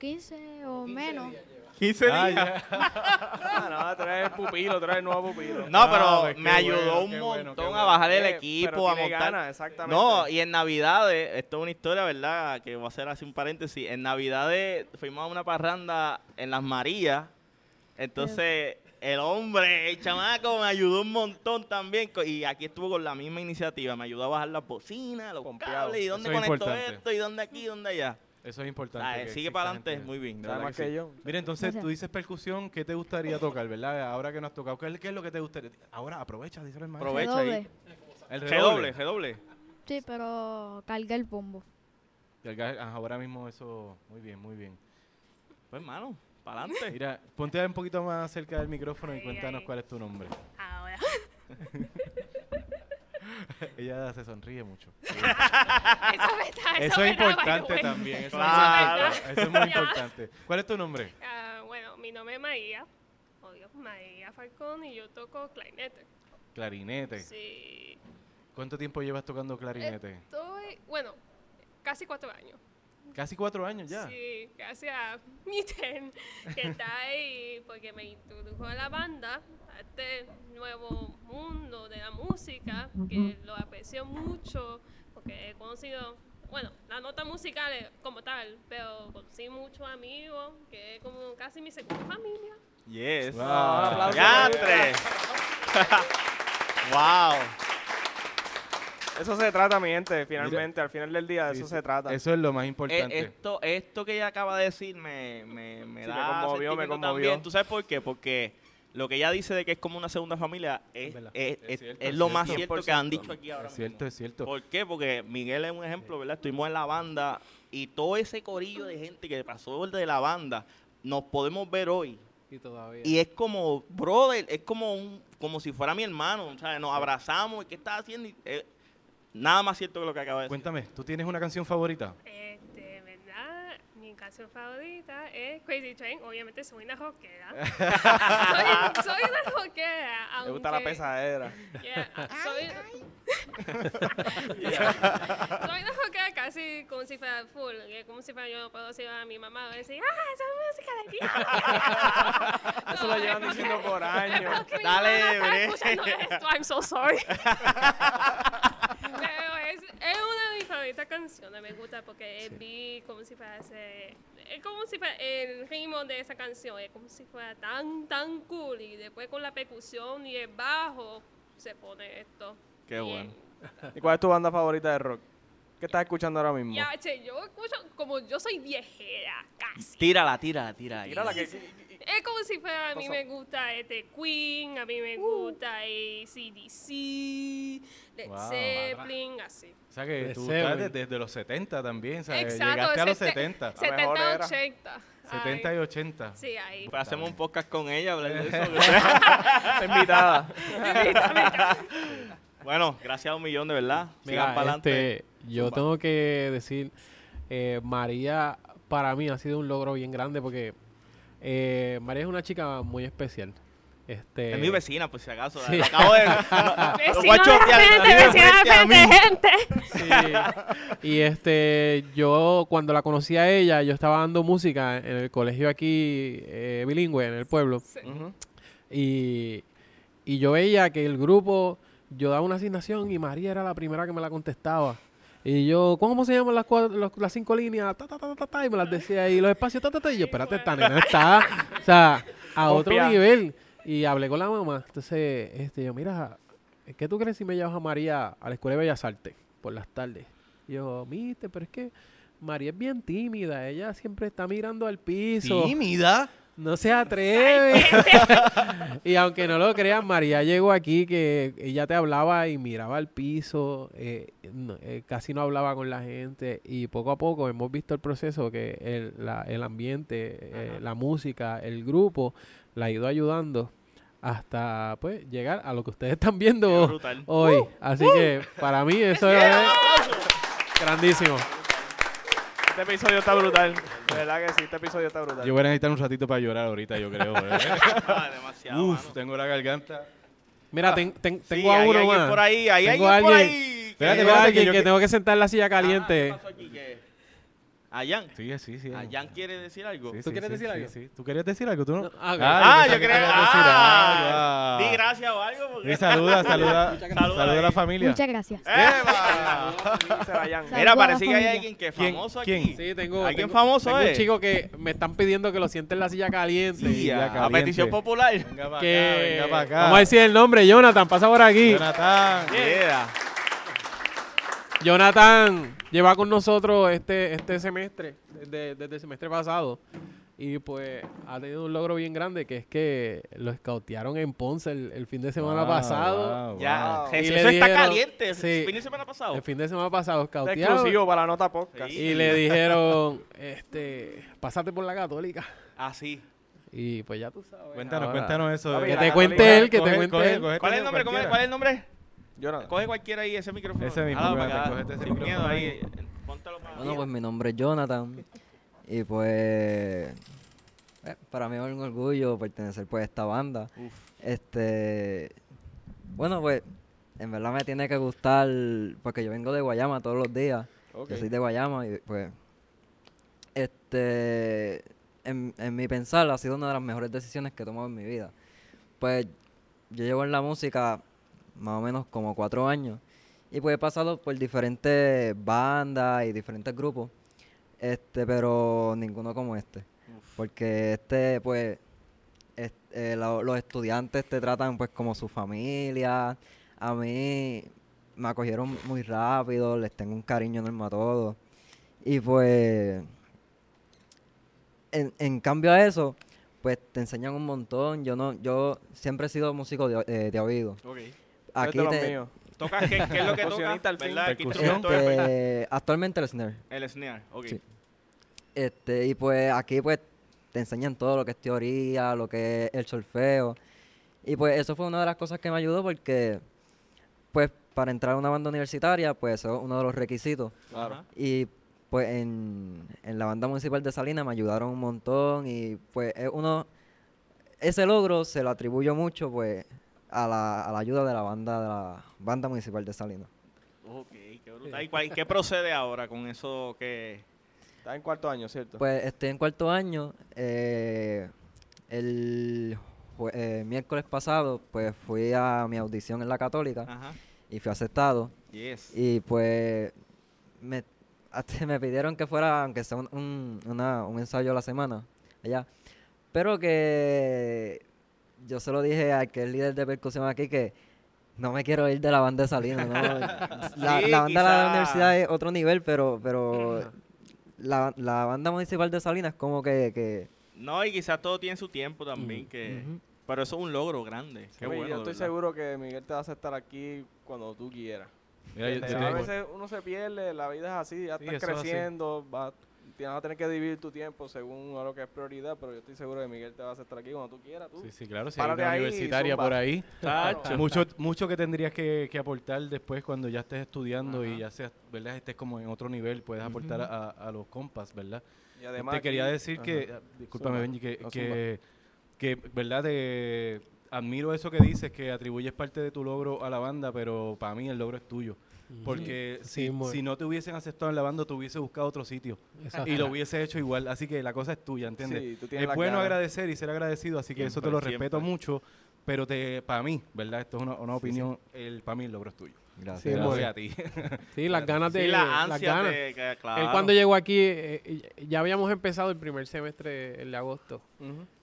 15 o menos. 15 Ah, días. Ah, no, trae el pupilo, trae el nuevo pupilo. No, pero pues me ayudó bueno, un montón bueno, a bueno. bajar el Eh, equipo, pero a montar. ganas, exactamente. No, y en Navidades, esto es una historia, ¿verdad? Que voy a hacer así un paréntesis. En Navidades fuimos a una parranda en Las Marías. Entonces, el hombre, el chamaco, me ayudó un montón también. Y aquí estuvo con la misma iniciativa. Me ayudó a bajar las bocinas, los Pompeado. cables, y dónde Eso es conecto esto, y dónde aquí, y dónde allá. Eso es importante. Ah, sigue para adelante, muy bien. verdad más que que sí. yo. Mira, entonces tú dices percusión, ¿qué te gustaría tocar, verdad? Ahora que no has tocado, ¿qué, es- qué es lo que te gustaría? Ahora aprovecha, dice el maestro. Aprovecha ahí. Redoble. El Redoble, redoble. Sí, pero carga el bombo. Ah, ahora mismo eso, muy bien, muy bien. Pues, mano, para adelante. Mira, ponte un poquito más cerca del micrófono y cuéntanos ahí. cuál es tu nombre. Ahora. Ella se sonríe mucho. Eso es verdad, Eso es es verdad, importante también. Eso, Claro. es, eso es muy Ya. importante. ¿Cuál es tu nombre? Ah, bueno, mi nombre es María. Obvio, María Falcón y yo toco clarinete. Clarinete. Sí. ¿Cuánto tiempo llevas tocando clarinete? Estoy, bueno, casi cuatro años. Casi cuatro años ya. Sí, gracias a Miten, que está ahí porque me introdujo a la banda, a este nuevo mundo de la música, que lo aprecio mucho, porque he conocido, bueno, la nota musical es como tal, pero conocí muchos amigos, que es como casi mi segunda familia. Yes. Wow. Un aplauso. ¡Yantre! ¡Wow! Eso se trata, mi gente, finalmente, al final del día, de Sí, eso se trata. Eso es lo más Eh, importante. esto, esto que ella acaba de decir me, me, me Sí, me da conmovió, me conmovió. también. ¿Tú sabes por qué? Porque lo que ella dice de que es como una segunda familia es, Es es, cierto, es es lo más cierto. cierto que han 100%. dicho aquí ahora es cierto, mismo. es cierto. ¿Por qué? Porque Miguel es un ejemplo, ¿verdad? Estuvimos en la banda y todo ese corillo de gente que pasó de la banda nos podemos ver hoy. Y todavía. Y es como, brother, es como un como si fuera mi hermano, ¿sabes? Nos abrazamos y ¿qué estás haciendo? Y, eh, nada más cierto que lo que acaba de decir. Cuéntame, ¿tú tienes una canción favorita? Este, ¿verdad? Mi canción favorita es Crazy Train. Obviamente soy una rockera. soy, soy una rockera. Me gusta la pesadera. Yeah, ah, soy, soy una rockera casi como si fuera full. como si fuera yo puedo decir a mi mamá, a decir, ah, esa es música de aquí. Eso lo llevan diciendo por años. Dale, bre. escuchando esto, I'm so sorry. Pero es, es una de mis favoritas canciones, me gusta porque vi como si fuera ese, es como si fuera el ritmo de esa canción, es como si fuera tan, tan cool y después con la percusión y el bajo se pone esto. Qué bueno. ¿Y cuál es tu banda favorita de rock? ¿Qué estás escuchando ahora mismo? Ya, che, yo escucho, como yo soy viejera, casi. Tírala, tírala, tírala. Tírala que- Es como si fuera, a mí me gusta este Queen, a mí me gusta CDC, Led Wow. Zeppelin, así. O sea que De tú estás desde, desde los 70 también, ¿sabes? Exacto, Llegaste a los sete- 70. 70, 80. 70 y 80. Sí, ahí. Pues hacemos un podcast con ella, hablar de eso. Está invitada. bueno, gracias a un millón, de verdad. Sigan Mira, para adelante. este, yo tengo que decir, eh, María para mí ha sido un logro bien grande porque eh, María es una chica muy especial. Este, Es mi vecina, por si acaso. Sí. Acabo de. lo- voy a chotear, gente. Sí. Y este, yo cuando la conocí a ella, yo estaba dando música en el colegio aquí eh, bilingüe en el pueblo. Y, y yo veía que el grupo, yo daba una asignación y María era la primera que me la contestaba. Y yo, ¿cómo se llaman las, cuatro- los- las cinco líneas? Ta, ta, ta, ta, ta, y me las decía. Y los espacios, ta, ta, ta. Y yo, espérate, esta nena está, o sea, a otro nivel. Y hablé con la mamá. Entonces, este, yo, mira, ¿qué tú crees si me llevas a María a la Escuela de Bellas Artes por las tardes? Y yo, mire, pero es que María es bien tímida. Ella siempre está mirando al piso. ¿Tímida? No se atreve. y aunque no lo crean, María llegó aquí que ella te hablaba y miraba al piso, eh, no- eh, casi no hablaba con la gente y poco a poco hemos visto el proceso que el, la- el ambiente, eh, la música, el grupo la ha ido ayudando hasta pues llegar a lo que ustedes están viendo hoy. Así que para mí eso es grandísimo. Este episodio está brutal. De verdad que sí, este episodio está brutal. Yo voy a necesitar un ratito para llorar ahorita, yo creo. ¿eh? Ah, demasiado, Uf, mano. tengo la garganta. Mira, ten- ten- Sí, tengo a hay uno alguien más. por ahí, hay Tengo alguien por alguien- ahí. Espérate, espérate, alguien que yo que que- tengo que sentar en la silla caliente. ¿Qué pasó aquí? ¿Qué? ¿Ayan? Sí, sí, sí. ¿Ayan quiere decir algo? Sí, ¿Tú sí, quieres sí, decir sí, algo? sí. ¿Tú querías decir algo? ¿Tú no? No, ah, Ah, yo que creo. querías decir algo. Ah, Ah. di gracias o algo. porque- saluda, saluda. Muchas gracias. Saluda a la familia. Muchas gracias. ¡Eva! Se vayan. Mira, parece que hay alguien que es ¿Quién? famoso ¿Quién? aquí. Sí, tengo. ¿Alguien tengo- famoso tengo es? un chico que me están pidiendo que lo siente en la silla caliente. Sí, ya a, a caliente. petición popular. Venga para que- acá, venga para acá. Vamos a decir el nombre, Jonathan, pasa por aquí. Jonathan. Yeah. Jonathan lleva con nosotros este, este semestre, desde, desde el semestre pasado. Y pues ha tenido un logro bien grande que es que lo escautearon en Ponce el, el fin de semana Wow, pasado. wow, Ya, wow. Y eso está caliente. sí. El fin de semana pasado. El fin de semana pasado escautearon. exclusivo para la nota podcast. Sí. Y le dijeron, este, pásate por la católica. Así. Y pues ya tú sabes. Cuéntanos, ahora. cuéntanos eso. Que te cuente él, que te cuente coge- él. coge ¿Cuál es el nombre? ¿Cuál es el nombre? Jonathan. Coge cualquiera ahí ese micrófono. Ese mismo, Jonathan, cógete ese Sin micrófono miedo ahí. ahí. Póntalo para Bueno, pues mi nombre es Jonathan y pues eh, para mí es un orgullo pertenecer pues a esta banda. Este, bueno, pues en verdad me tiene que gustar porque yo vengo de Guayama todos los días. Ok. Yo soy de Guayama y pues este en, en mi pensar ha sido una de las mejores decisiones que he tomado en mi vida. Pues yo llevo en la música más o menos como cuatro años. Y pues he pasado por diferentes bandas y diferentes grupos, este, pero ninguno como este, porque este pues es- eh, lo- los estudiantes te tratan pues como su familia, a mí me acogieron muy rápido, les tengo un cariño enorme a todos. Y pues en, en cambio a eso pues te enseñan un montón, yo no, yo siempre he sido músico de, eh, de oído. Ok. Aquí de los te- míos. ¿Tocas qué, qué es lo que tocas? Percusionista al fin. ¿Verdad? ¿Qué Percusión. instrumento este, actualmente el snare. El snare. Ok. Sí. Este, y pues aquí pues te enseñan todo lo que es teoría, lo que es el solfeo. Y pues eso fue una de las cosas que me ayudó porque pues para entrar a una banda universitaria pues eso es uno de los requisitos. Claro. Y pues en, en la banda municipal de Salinas me ayudaron un montón y pues es uno, ese logro se lo atribuyo mucho pues a la, a la ayuda de la banda de la banda municipal de Salinas. Ok, qué brutal. ¿Y cuál- qué procede ahora con eso que...? Está en cuarto año, ¿cierto? Pues estoy en cuarto año. eh, el jue- eh, miércoles pasado, pues fui a mi audición en la Católica Ajá. y fui aceptado. Yes. Y pues me, hasta me pidieron que fuera, aunque sea un, un, una- un ensayo a la semana, allá. Pero que yo se lo dije al que es líder de percusión aquí que no me quiero ir de la banda de Salinas. ¿no? la, Sí, la banda de la universidad es otro nivel, pero, pero la, la banda municipal de Salinas como que... que No, y quizás todo tiene su tiempo también, que... Pero eso es un logro grande. Qué Oye, bueno, yo estoy verdad. seguro que Miguel te va a aceptar aquí cuando tú quieras. Mira, yo- Este, yo a veces uno se pierde, la vida es así, ya Sí, estás es creciendo, va, tienes a tener que dividir tu tiempo según a lo que es prioridad, pero yo estoy seguro que Miguel te va a aceptar aquí cuando tú quieras. Tú. Sí, sí, claro, si hay una universitaria por ahí. Claro. mucho, mucho que tendrías que, que aportar después cuando ya estés estudiando y ya seas, ¿verdad? Estés como en otro nivel, puedes aportar a, a los compas, ¿verdad? Y además Te quería aquí- decir que, Ajá. discúlpame. Benji, que, No, que, que, ¿verdad? Te admiro eso que dices, que atribuyes parte de tu logro a la banda, pero para mí el logro es tuyo. Porque Sí, si, no te hubiesen aceptado en la banda, tú hubieses buscado otro sitio. Exacto. Y lo hubiese hecho igual. Así que la cosa es tuya, ¿entiendes? Sí, tú tienes es las bueno ganas. agradecer y ser agradecido, así que eso te Siempre, lo respeto siempre. mucho. Pero te para mí, ¿verdad? Esto es una, una opinión. El, para mí el logro es tuyo. Gracias. Sí, Gracias a ti. Sí, las ganas de... Sí, la las ansia ganas. de... que- Él cuando llegó aquí, eh, ya habíamos empezado el primer semestre, el de agosto,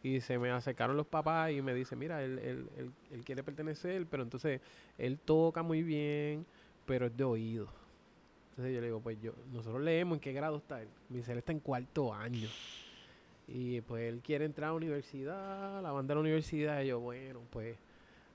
y se me acercaron los papás y me dice, mira, él, él, él, él quiere pertenecer, pero entonces él toca muy bien, pero es de oído. Entonces yo le digo, pues yo, nosotros leemos en qué grado está él. Me dice, él está en cuarto año. Y pues él quiere entrar a la universidad, la banda de la universidad, y yo, bueno, pues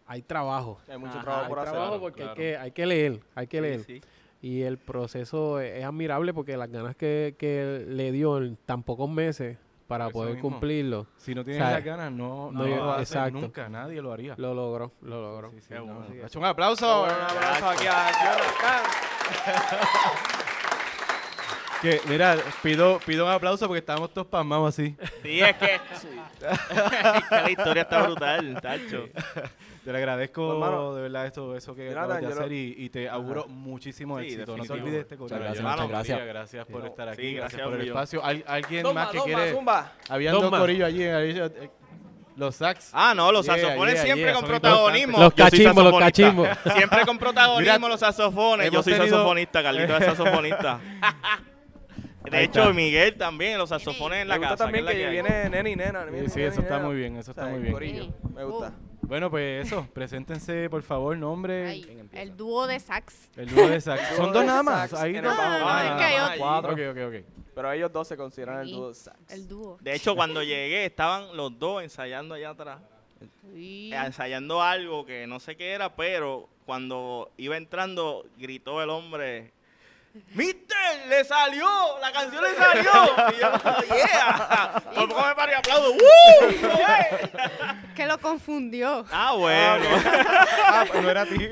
hay trabajo. Hay mucho Ajá, trabajo Hay por hacer. trabajo porque claro. hay, que, hay que leer, hay que Sí, leer. sí. Y el proceso es, es admirable porque las ganas que, que le dio en tan pocos meses para poder mismo. cumplirlo, Si no tienes O sea, las ganas, no, no no, lo vas a hacer exacto. nunca. Nadie lo haría. lo logró, lo logró. Sí, no, Un aplauso. Un abrazo aquí a Jonathan. Que, mira, pido, pido un aplauso porque estábamos todos pasmados así. Sí, es que... es que la historia está brutal, tacho. Te le agradezco Pues, hermano, de verdad esto, eso que Jonathan, acabas de lo- hacer y, y te auguro muchísimo Sí, éxito. No te olvides de este Muchas corillo. gracias, muchas gracias. Por Sí, estar aquí, sí, gracias, gracias por el espacio. ¿Al- ¿Alguien Zumba, más que zumba, quiere? zumba. Habían dos corillos allí. ahí, eh, los sax. Ah, no, los Yeah, saxofones yeah, siempre yeah, con protagonismo. Los cachimbos, los cachimbos. Siempre con protagonismo Mira, los saxofones. Yo soy tenido- saxofonista, Carlito es saxofonista. De Ahí hecho, está. Miguel también, los saxofones en Me la gusta casa. también es la que hay. viene nene y nena. Sí, sí, eso está nena. muy bien, eso O está muy bien. corillo, Sí. Me gusta. Bueno, pues eso, preséntense por favor, nombre, Ay, el dúo de sax. el dúo de sax. Son de dos nada más. Ahí no. Ah, es que hay. Cuatro. Ok, ok, ok. Pero ellos dos se consideran el dúo sax. El dúo. De hecho, cuando llegué, estaban los dos ensayando allá atrás. Sí. eh, ensayando algo que no sé qué era, pero cuando iba entrando, gritó el hombre. ¡Mister! ¡Le salió! ¡La canción le salió! Y yo, ¡yeah! Por poco me paro y aplaudo. ¡Woo! ¡Eh! Que lo confundió. Ah, bueno. Ah, pues no era a ti.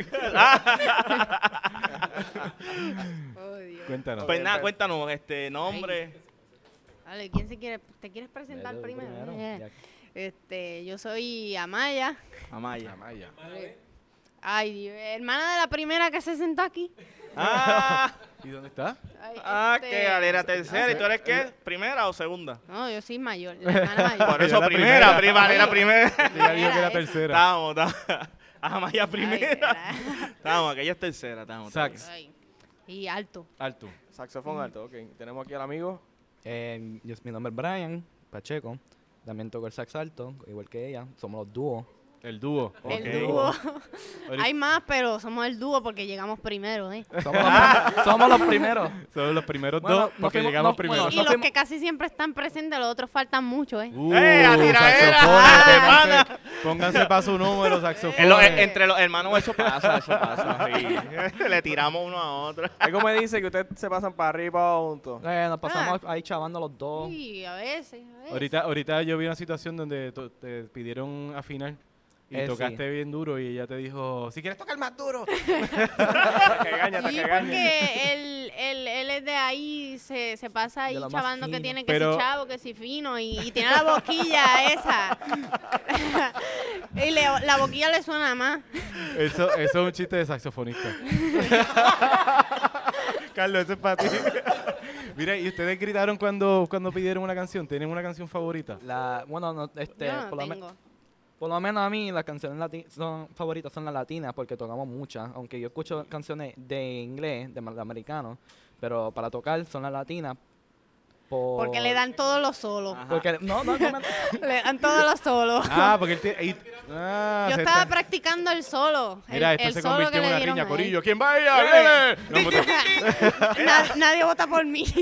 Oh, Dios. Cuéntanos. Pues nada, cuéntanos, este nombre. Vale, ¿quién se quiere? ¿Te quieres presentar Dale, primero? primero, Eh, ya. Este, yo soy Amaya. Amaya. Amaya. Ay, Dios, hermana de la primera que se sentó aquí. Ah, ¿Y dónde está? Ay, ah este, que era tercera. ¿Y tú eres qué? ¿Primera o segunda? No, yo soy mayor, la hermana mayor. Por eso la primera, primera. primera, era primera. Ella dijo que era Era tercera. Estábamos. Amaya Ay, primera. era- Estábamos, aquella es tercera. Estábamos. Sax. Ay, Y alto. Alto. Saxofón alto, ok. Tenemos aquí al amigo. Eh, yo- mi nombre es Brian Pacheco. También toco el sax alto, igual que ella. Somos los dúos. El dúo. El Ok. dúo. Hay más, pero somos el dúo porque llegamos primero, ¿eh? Somos los, somos los primeros. Son los primeros Bueno, dos nos porque fuimos- llegamos nos- primero. bueno, Y los fuimos- que casi siempre están presentes, los otros faltan mucho, ¿eh? Uh, ¡Eh, a tiradera! saxofones, ¡Ah, de pónganse- para su número, saxofones. En lo- en- entre los hermanos eso pasa, eso pasa. sí. Le tiramos uno a otro. Algo me dice que ustedes se pasan para arriba juntos. Eh, nos pasamos ahí chavando los dos. Sí, a veces, a veces. Ahorita, ahorita yo vi una situación donde to- te pidieron afinar y Eh, sí. tocaste bien duro y ella te dijo, si quieres tocar más duro. Te Sí, porque el, él, él es de ahí, se, se pasa ahí chavando que tiene que Pero- si chavo, que si fino, y, y tiene la boquilla esa. y le- la boquilla le suena más. Eso, eso es un chiste de saxofonista. Carlos, eso es para ti. Mira, ¿y ustedes gritaron cuando, cuando pidieron una canción? ¿Tienen una canción favorita? La, bueno, no, este, Yo no por, tengo. Por lo menos a mí las canciones lati- son favoritas son las latinas porque tocamos muchas, aunque yo escucho canciones de inglés, de, de americano, pero para tocar son las latinas. Por... Porque le dan todos los solos. Porque, no, no, no me- Le dan todos los solos. Ah, porque él tiene... ahí- ah, Yo estaba está- practicando el solo. Mira, el, esto el se solo convirtió que en le una riña. Corillo. ¿Quién vaya? ¡Viene! Na- nadie vota por mí.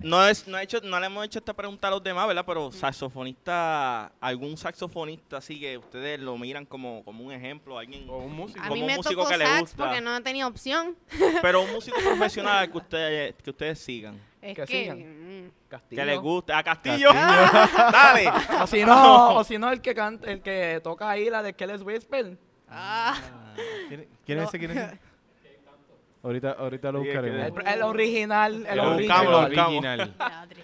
No, es, no, he hecho, no le hemos hecho esta pregunta a los demás, ¿verdad? Pero saxofonista, algún saxofonista así que ustedes lo miran como, como un ejemplo, alguien O un músico. A como mí un músico tocó que le gusta. porque no tenía opción. Pero un músico profesional que ustedes, que ustedes sigan. Es Que que... sigan. mm, Castillo. Que les guste. A Castillo. Castillo. Dale. O si no, o si no el que canta, el que toca ahí la de Kelly's Whisper. Ah, ¿Quién, quién es ese? ¿Quién es ese? Ahorita, ahorita lo buscaremos. El, el original, el Lo original. buscamos, lo El original. teatro.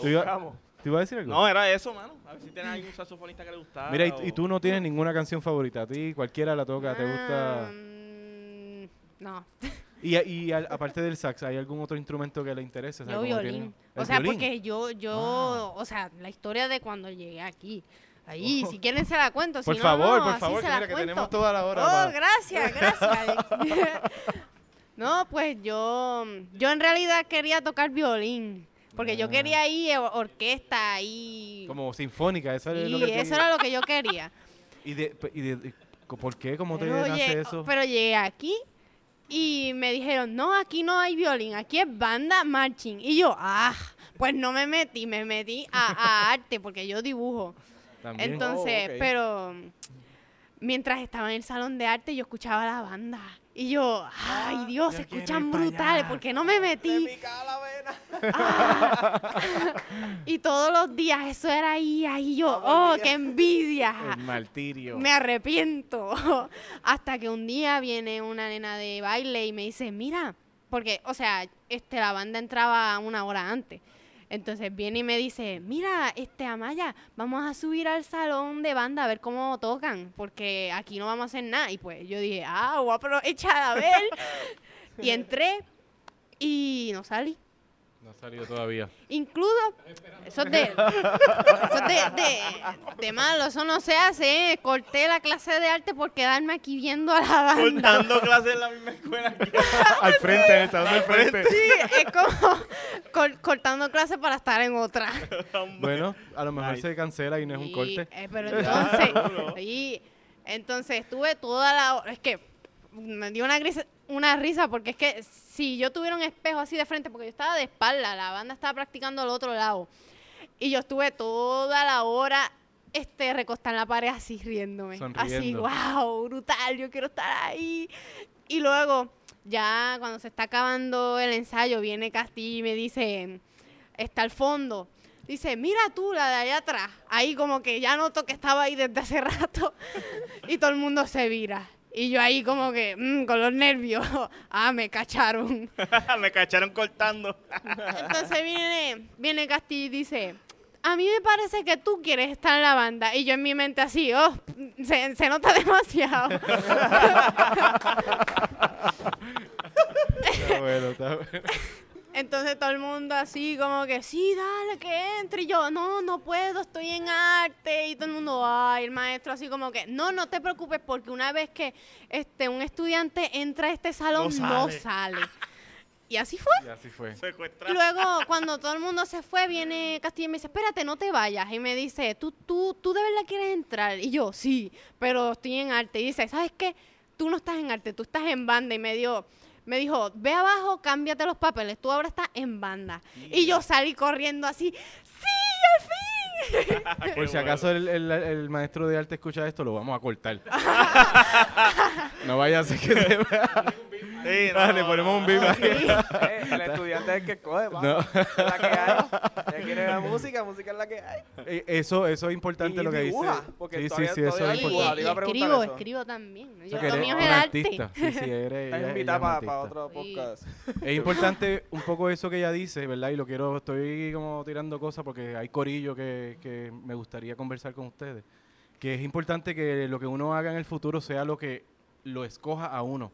¿Tú ibas ¿tú ibas a decir algo? No, era eso, mano. A ver si tienen algún saxofonista que le gustara. Mira, y, o- y tú no tienes ninguna canción favorita. A ti cualquiera la toca, ¿te gusta? Mm, no, Y, y al- aparte del sax, ¿hay algún otro instrumento que le interese? O sea, yo violín. tiene- O ¿El sea, violín? porque yo, yo, o sea, la historia de cuando llegué aquí. Ahí, si quieren se la cuento. Si Por no, favor, no, por favor, que mira que tenemos toda la hora Oh, para- gracias, gracias. no, pues yo, yo en realidad quería tocar violín. Porque yo Ah. quería ahí orquesta ahí. Como sinfónica, eso es lo Y que tú- eso era lo que yo quería. ¿Y, de, y de- ¿Por qué? ¿Cómo te Pero, nace oye, eso? pero llegué aquí y me dijeron, no, aquí no hay violín, aquí es banda marching. Y yo, ah, pues no me metí, me metí a, a arte porque yo dibujo. También. Entonces, Oh, pero mientras estaba en el salón de arte yo escuchaba la banda. Y yo, ay Dios, se yo escuchan ir pa' brutales, allá. ¿por qué no me metí? Ah. y todos los días eso era ahí, ahí yo, oh, qué envidia. El martirio. Me arrepiento. Hasta que un día viene una nena de baile y me dice, mira, porque, o sea, este, la banda entraba una hora antes. Entonces viene y me dice, mira, este Amaya, vamos a subir al salón de banda a ver cómo tocan, porque aquí no vamos a hacer nada. Y pues yo dije, ah, voy a aprovechar a ver. y entré y no salí. No ha salido todavía. Incluso, eso es de, eso es de, de, de malo, eso no se hace, ¿eh? Corté la clase de arte por quedarme aquí viendo a la banda. Cortando clases en la misma escuela. al frente, en del frente. Sí, es como cor- cortando clase para estar en otra. Bueno, a lo mejor Nice. se cancela y no es un Y, corte. eh, pero entonces, y, entonces estuve toda la hora, es que me dio una, grisa- una risa porque es que si yo tuviera un espejo así de frente, porque yo estaba de espalda, la banda estaba practicando al otro lado, y yo estuve toda la hora este recostada en la pared así riéndome, así, wow, brutal, yo quiero estar ahí. Y luego, ya cuando se está acabando el ensayo, viene Castillo y me dice, está al fondo. Dice, mira tú, la de allá atrás. Ahí como que ya noto que estaba ahí desde hace rato. y todo el mundo se vira. Y yo ahí como que, mm, con los nervios. ah, me cacharon. Me cacharon cortando. Entonces viene, viene Castillo y dice, a mí me parece que tú quieres estar en la banda. Y yo en mi mente así, oh, se, se nota demasiado. Está bueno, está bueno. Entonces todo el mundo así como que, sí, dale, que entre. Y yo, no, no puedo, estoy en arte. Y todo el mundo, ay, el maestro así como que, no, no te preocupes porque una vez que este un estudiante entra a este salón, No no sale. sale. Y así fue. Y así fue. Secuestrado. Luego, cuando todo el mundo se fue, viene Castillo y me dice, espérate, no te vayas. Y me dice, ¿tú, tú, tú de verdad quieres entrar? Y yo, sí, pero estoy en arte. Y dice, ¿sabes qué? Tú no estás en arte, tú estás en banda. Y me dio... Me dijo, ve abajo, cámbiate los papeles, tú ahora estás en banda. Y yo salí corriendo así, ¡sí, al fin! Por si acaso el, el- el maestro de arte escucha esto, lo vamos a cortar. no vaya a ser que se vea. Sí, no, Dale, no, ponemos un beat. Eh, el estudiante es el que escoge, pa. No. Es la que hay. Ella quiere la música, música es la que hay. Eh, Eso, eso es importante Y lo que dibuja, dice. porque sí, sí, todavía- sí, eso todavía es importante. iba a preguntar escribo, eso. escribo también. O sea, Yo, que lo eres mío es un el arte. artista. Sí, sí, eres. Estás ella- invitada para artista. otro podcast. Es importante un poco eso que ella dice, ¿verdad? Y lo quiero, estoy como tirando cosas porque hay corillo que, que me gustaría conversar con ustedes. Que es importante que lo que uno haga en el futuro sea lo que lo escoja a uno.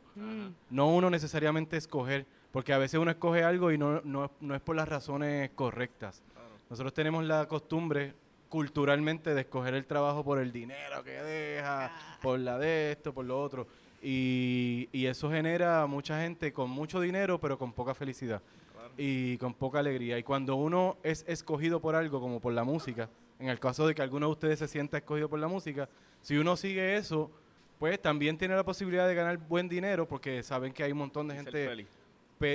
No uno necesariamente escoger, porque a veces uno escoge algo y no, no, no es por las razones correctas. Nosotros tenemos la costumbre culturalmente de escoger el trabajo por el dinero que deja, por la de esto, por lo otro. Y, y eso genera mucha gente con mucho dinero, pero con poca felicidad y con poca alegría. Y cuando uno es escogido por algo, como por la música, en el caso de que alguno de ustedes se sienta escogido por la música, si uno sigue eso, pues también tiene la posibilidad de ganar buen dinero porque saben que hay un montón de gente feliz.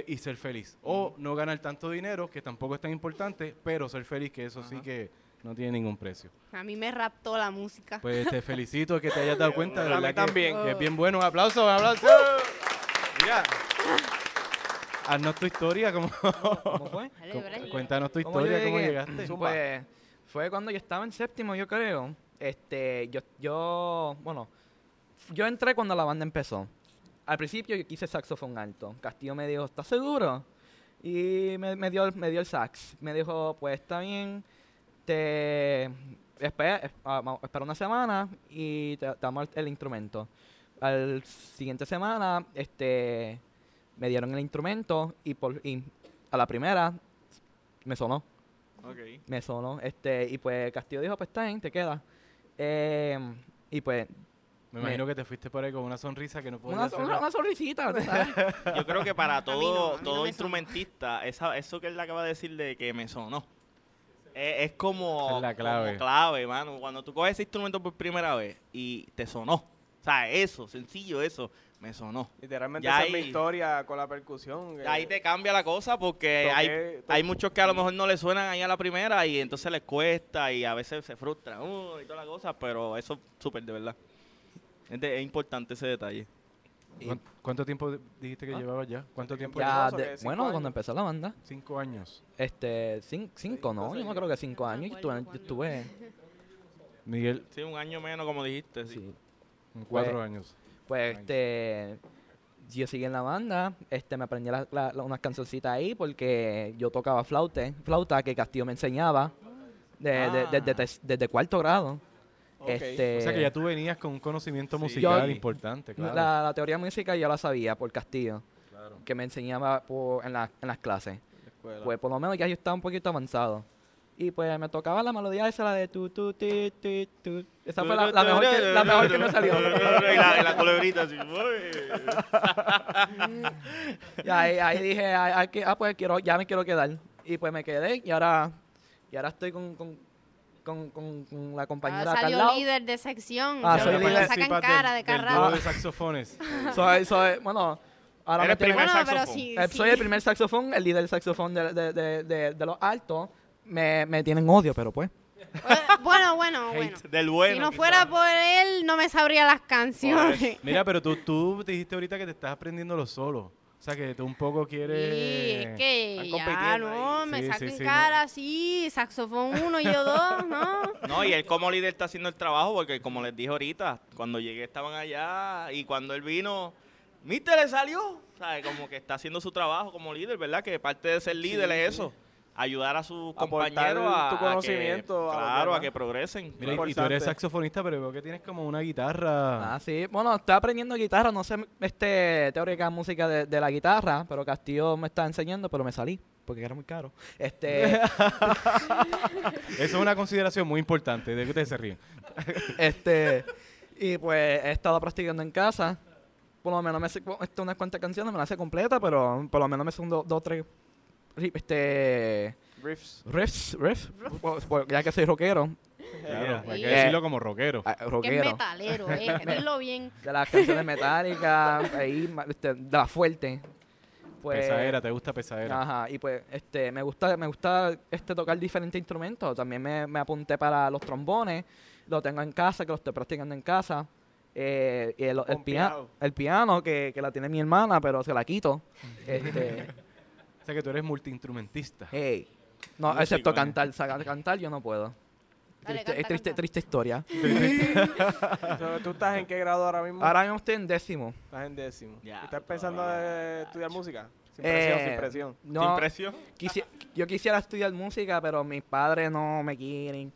y ser feliz. O no ganar tanto dinero, que tampoco es tan importante, pero ser feliz, que eso sí que no tiene ningún precio. A mí me raptó la música. Pues te felicito que te hayas dado cuenta, de A mí verdad que- también. Que, es bien bueno. Un aplauso, un aplauso. Mira. Haznos tu historia, como... ¿Cómo fue? Dale, Brian. Cuéntanos tu ¿Cómo historia, cómo llegué? llegaste. Pues fue cuando yo estaba en séptimo, yo creo. Este, yo, yo, bueno, yo entré cuando la banda empezó. Al principio yo quise saxofón alto. Castillo me dijo, ¿estás seguro? Y me, me dio, el- me dio el sax. Me dijo, pues está bien, te espera, es- ah, espera una semana y te, te damos el, el instrumento. Al siguiente semana, este, me dieron el instrumento y, por, y a la primera me sonó. Ok. Me sonó. Este, y pues Castillo dijo, pues está bien, te queda. Eh, y pues... Me imagino que te fuiste por ahí con una sonrisa que no podías Una, hacer. una, una sonrisita. Yo creo que para no, todo, no todo me instrumentista, esa, eso que él acaba de decir de que me sonó, es, es como, es la clave. como clave, mano. Cuando tú coges ese instrumento por primera vez y te sonó. O sea, eso, sencillo eso, me sonó. Literalmente Ya esa es mi historia con la percusión. que Ahí te cambia la cosa porque toqué- hay, hay muchos que a lo mejor no le suenan ahí a la primera y entonces les cuesta y a veces se frustran uh, y toda la cosa, pero eso es súper de verdad. Es, de- es importante ese detalle. ¿Cuán- ¿Cuánto tiempo dijiste que Ah. llevabas ya? ¿Cuánto tiempo Ya, de- bueno, años. cuando empezó la banda, Cinco años. este, cin- cinco, no, yo no creo que cinco años, yo estuve, yo estuve Miguel, Sí, un año menos como dijiste. Sí. sí. cuatro Pues- años. Pues este, yo seguí en la banda, este, me aprendí la- la- la- unas cancioncitas ahí porque yo tocaba flauta, flauta que Castillo me enseñaba de- de- Ah. desde, desde cuarto grado. Este, O sea que ya tú venías con un conocimiento musical Yo- importante, claro. la, la teoría musical ya la sabía por Castillo, Claro. que me enseñaba por- en, la- en las clases. Pues por lo menos ya yo estaba un poquito avanzado. Y pues me tocaba la melodía esa, la de tu, tu, ti, ti, tu. Esa fue la, la mejor, que, la mejor que me salió. Y la, la culebrita así. Y ahí, ahí dije, que- ah, pues quiero, ya me quiero quedar. Y pues me quedé y ahora, y ahora estoy con, con, con, con- con la compañera Ahora acá al salió líder de sección. Ah, soy líder. lo sacan cara de dúo de saxofones. Soy, soy, bueno, ahora me Eres tienen- primer Bueno, pero saxofón. sí, eh, sí. soy el primer saxofón, el líder del saxofón de, de, de, de, de los altos. Me, me tienen odio, pero pues. Eh, Bueno, bueno, bueno. Hate del bueno. Si no quizás. fuera por él, no me sabría las canciones. Mira, pero tú, tú dijiste ahorita que te estás aprendiendo lo solo. O sea, que tú un poco quieres... Sí, es que ya no, ahí. me Sí, sí, saquen sí, no. cara así, saxofón uno y yo dos, ¿no? No, y él como líder está haciendo el trabajo porque como les dije ahorita, cuando llegué estaban allá y cuando él vino, Mister le salió. ¿Sabes? Como que está haciendo su trabajo como líder, ¿verdad? Que parte de ser líder Sí, es sí. eso. Ayudar a sus compañeros a, tu a que- conocimiento a los claro, a que progresen. Mira, y- tú eres saxofonista, pero veo que tienes como una guitarra. Ah, sí. Bueno, estoy aprendiendo guitarra. No sé este, teórica música de, de la guitarra, pero Castillo me está enseñando, pero me salí porque era muy caro. Este, Eso es una consideración muy importante. De que ustedes se ríen. este, y pues he estado practicando en casa. Por lo menos me sé unas cuantas canciones, me las sé completa, pero por lo menos me sé un do- dos, tres este, Riffs. riffs, riffs, por- ya que soy rockero. Claro, hay que decirlo como rockero. ah, Que es rockero. metalero, eh. Dilo bien. De las canciones metálicas, ahí, este, de la fuerte. Pues, pesadera, ¿te gusta pesadera? Ajá, y pues este me gusta me gusta este tocar diferentes instrumentos. También me, me apunté para los trombones, lo tengo en casa, que lo estoy practicando en casa. Eh, y el, el, pia- Pompeado. el piano, que, que la tiene mi hermana, pero se la quito. Este, O sea que tú eres multiinstrumentista. Hey. No, Músico, excepto eh. cantar. Sa- cantar yo no puedo. Dale, Triste, canta, triste, canta. triste historia. ¿Tú estás en qué grado ahora mismo? Ahora mismo estoy en décimo. Estás en décimo. Ya, ¿Estás pensando en estudiar música? Sin Eh, presión, sin presión. No, ¿Sin presión? quisi- yo quisiera estudiar música, pero mis padres no me quieren.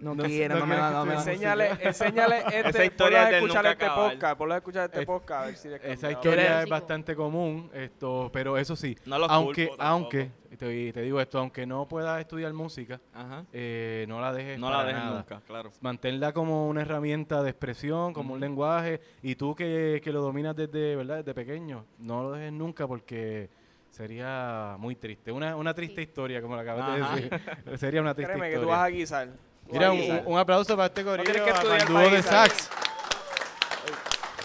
No, No- quieren, no no, me no Enséñale, enséñale Esa este, historia del escuchar este acabar. podcast, ponlo a escuchar este Eh, podcast, a ver si le Esa historia es bastante común, esto, pero eso sí, aunque, culpo aunque, te, te digo esto, aunque no puedas estudiar música, Ajá. eh, no la dejes No la dejes nada. nunca, claro. Manténla como una herramienta de expresión, como un lenguaje, y tú que, que lo dominas desde, ¿verdad? desde pequeño, no lo dejes nunca porque sería muy triste. Una, una triste historia, como lo acabas Ajá. de decir. sería una triste Créeme que tú historia. vas a guisar. Mira, un, un aplauso para este No corillo, que estudiar al dúo de sax.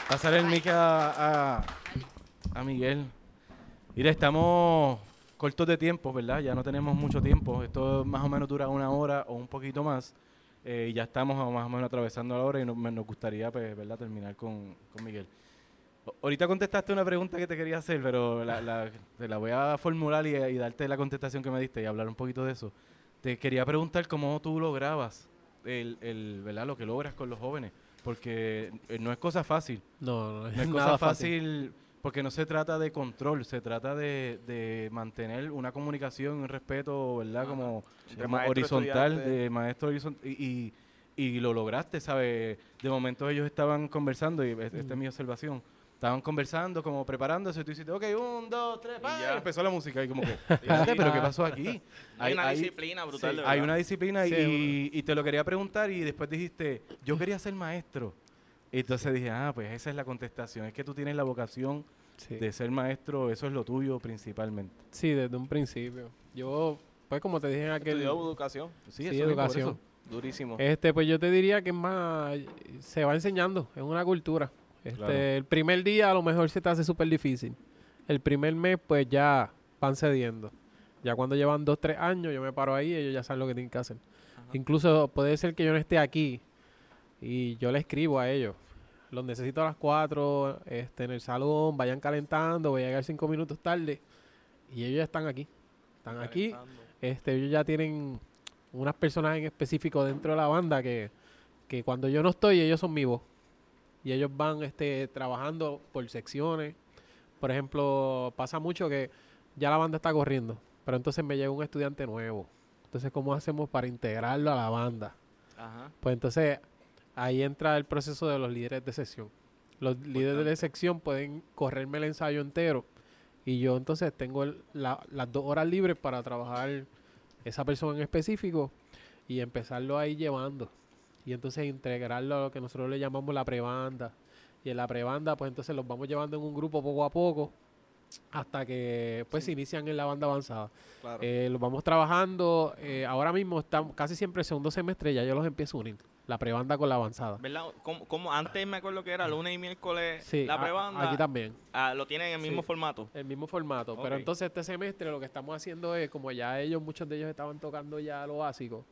Pasar el mic a, a, a Miguel. Mira, estamos cortos de tiempo, ¿verdad? Ya no tenemos mucho tiempo. Esto más o menos dura una hora o un poquito más. Eh, y ya estamos más o menos atravesando la hora y nos, me- nos gustaría, pues, ¿verdad? Terminar con, con Miguel. Ahorita contestaste una pregunta que te quería hacer, pero la, la- te la voy a formular y, y darte la contestación que me diste y hablar un poquito de eso. Te quería preguntar cómo tú lograbas el, el, ¿verdad? lo que logras con los jóvenes, porque eh, no es cosa fácil. No, no es, No es nada cosa fácil porque no se trata de control, se trata de, de mantener una comunicación, un respeto, ¿verdad? Como, como horizontal, estudiante. de maestro horizontal. Y, y, y lo lograste, ¿sabes? De momento ellos estaban conversando, y es- esta es mi observación. Estaban conversando, como preparándose, y tú hiciste, ok, un, dos, tres, pa", y empezó la música, y como que, espérate, pero ¿qué pasó aquí? Hay una disciplina brutal, de Hay una disciplina Sí, y, y te lo quería preguntar y después dijiste, yo quería ser maestro. Y entonces dije, ah, pues esa es la contestación. Es que tú tienes la vocación Sí. de ser maestro, eso es lo tuyo principalmente. Sí, desde un principio. Yo, pues como te dije en aquel... Estudió educación. Sí, Sí, eso educación. Durísimo. Este, pues yo te diría que es más, se va enseñando, es una cultura. Este, Claro. El primer día a lo mejor se te hace súper difícil. El primer mes, pues ya van cediendo. Ya cuando llevan dos, tres años, yo me paro ahí y ellos ya saben lo que tienen que hacer. Incluso puede ser que yo no esté aquí y yo le escribo a ellos. Los necesito a las cuatro, este, en el salón, vayan calentando, voy a llegar cinco minutos tarde. Y ellos ya están aquí. Están aquí. Este, ellos ya tienen unas personas en específico dentro de la banda que, que cuando yo no estoy, ellos son mi voz. Y ellos van este, trabajando por secciones. Por ejemplo, pasa mucho que ya la banda está corriendo, pero entonces me llega un estudiante nuevo. Entonces, ¿cómo hacemos para integrarlo a la banda? Ajá. Pues entonces ahí entra el proceso de los líderes de sección. Los líderes de sección pueden correrme el ensayo entero y yo entonces tengo el- la- las dos horas libres para trabajar esa persona en específico y empezarlo ahí llevando. Y entonces integrarlo a lo que nosotros le llamamos la prebanda. Y en la prebanda, pues entonces los vamos llevando en un grupo poco a poco hasta que pues se inician en la banda avanzada. Claro. Eh, los vamos trabajando. eh, ahora mismo estamos casi siempre el segundo semestre ya yo los empiezo a unir. La prebanda con la avanzada. ¿Verdad? Como, como antes me acuerdo que era lunes y miércoles Sí, la prebanda. aquí también. ah, lo tienen en el mismo formato. El mismo formato. Pero entonces este semestre lo que estamos haciendo es, como ya ellos, muchos de ellos estaban tocando ya lo básico,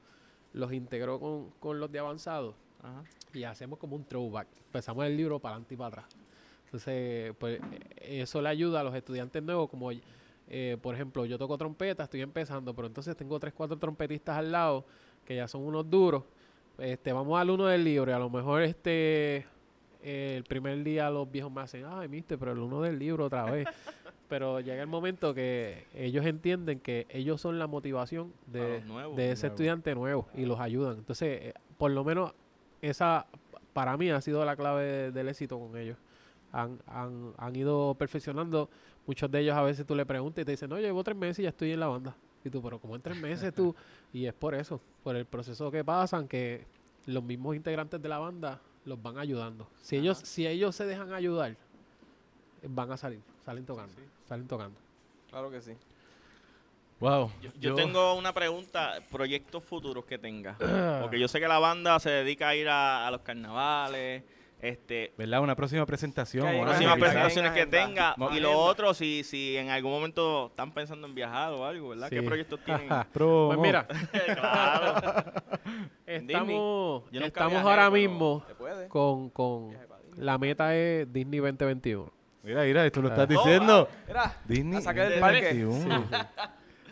los integró con, con los de avanzado Ajá. y hacemos como un throwback. Empezamos el libro para adelante y para atrás. Entonces, pues eso le ayuda a los estudiantes nuevos, como eh, por ejemplo, yo toco trompeta, estoy empezando, pero entonces tengo tres, cuatro trompetistas al lado que ya son unos duros. Este, vamos al uno del libro y a lo mejor este eh, el primer día los viejos me hacen, ay, mister, pero el uno del libro otra vez. pero llega el momento que ellos entienden que ellos son la motivación de, nuevos. de ese Nuevos. estudiante nuevo y los ayudan. Entonces, eh, por lo menos esa para mí ha sido la clave de- del éxito con ellos. Han, han, han ido perfeccionando. Muchos de ellos a veces tú le preguntas y te dicen, no, llevo tres meses y ya estoy en la banda. Y tú, pero como en tres meses tú. Y es por eso, por el proceso que pasan, que los mismos integrantes de la banda los van ayudando. Si ellos, si ellos se dejan ayudar, van a salir, salen tocando, salen tocando. Claro que sí. Wow. Yo, yo tengo una pregunta, proyectos futuros que tenga. Porque yo sé que la banda se dedica a ir a, a los carnavales, este, ¿Verdad? Una próxima presentación. Que una quizás. presentaciones que tenga. Y lo agenda. otro, si, si en algún momento están pensando en viajar o algo, ¿verdad? ¿Qué Sí. proyectos tienen? Pues mira, claro. estamos, estamos viajé, ahora mismo con, con la meta es Disney 2021. Mira, mira, esto lo estás No, diciendo. mira, Disney. saqué del parque. 21.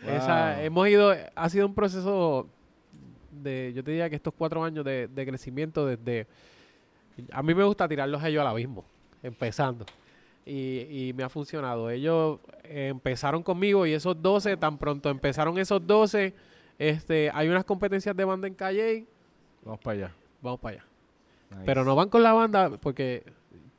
Esa- Wow. hemos ido, ha sido un proceso de, yo te diría que estos cuatro años de, de crecimiento desde, a mí me gusta tirarlos a ellos al abismo, empezando. Y, y me ha funcionado. Ellos eh, empezaron conmigo y esos 12, tan pronto empezaron esos 12, este, hay unas competencias de banda en Calle. Vamos para allá. Vamos para allá. Nice. Pero no van con la banda porque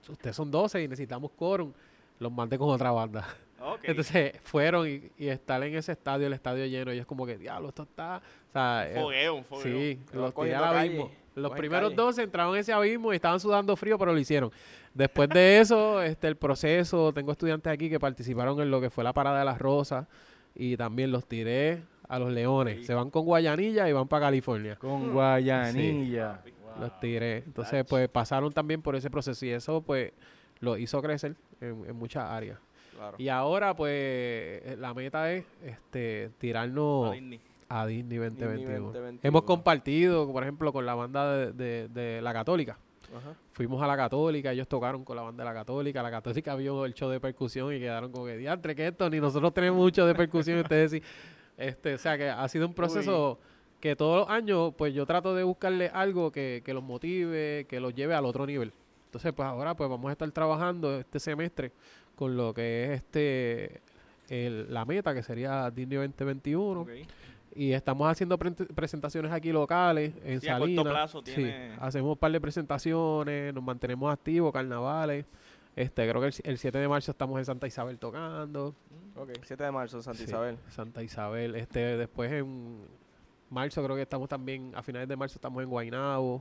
ustedes son 12 y necesitamos quórum. Los mandé con otra banda. Ok. Entonces fueron y, y estar en ese estadio, el estadio lleno, y es como que, diablo, esto está. O sea, Un fogueo, un fogueo. Sí, los tiré al calle, abismo. Los primeros. 12 entraron en ese abismo y estaban sudando frío, pero lo hicieron. Después de eso, este el proceso, tengo estudiantes aquí que participaron en lo que fue la parada de las rosas y también los tiré a los leones. Se van con Guayanilla y van para California. Con Guayanilla. Sí, Los tiré. Entonces, pues pasaron también por ese proceso y eso, pues, lo hizo crecer en, en muchas áreas. Claro. Y ahora, pues, la meta es este tirarnos A Disney. a Disney 2021. 2021. Hemos compartido, por ejemplo, con la banda de, de- de La Católica. Ajá. Fuimos a La Católica, ellos tocaron con la banda de La Católica. La Católica vio el show de percusión y quedaron como que, diantre, que esto, ni nosotros tenemos mucho de percusión. y ustedes sí. Este, o sea, que ha sido un proceso que todos los años, pues yo trato de buscarle algo que, que los motive, que los lleve al otro nivel. Entonces, pues ahora pues vamos a estar trabajando este semestre con lo que es este el- la meta, que sería Disney 2021. Y estamos haciendo pre- presentaciones aquí locales, en Sí, a corto Salinas. plazo Sí, tiene- hacemos un par de presentaciones, nos mantenemos activos, carnavales. Este, creo que el, el 7 de marzo estamos en Santa Isabel tocando. Ok, 7 de marzo, Santa Sí, Isabel. Santa Isabel. Este, después en marzo creo que estamos también, a finales de marzo estamos en Guaynabo.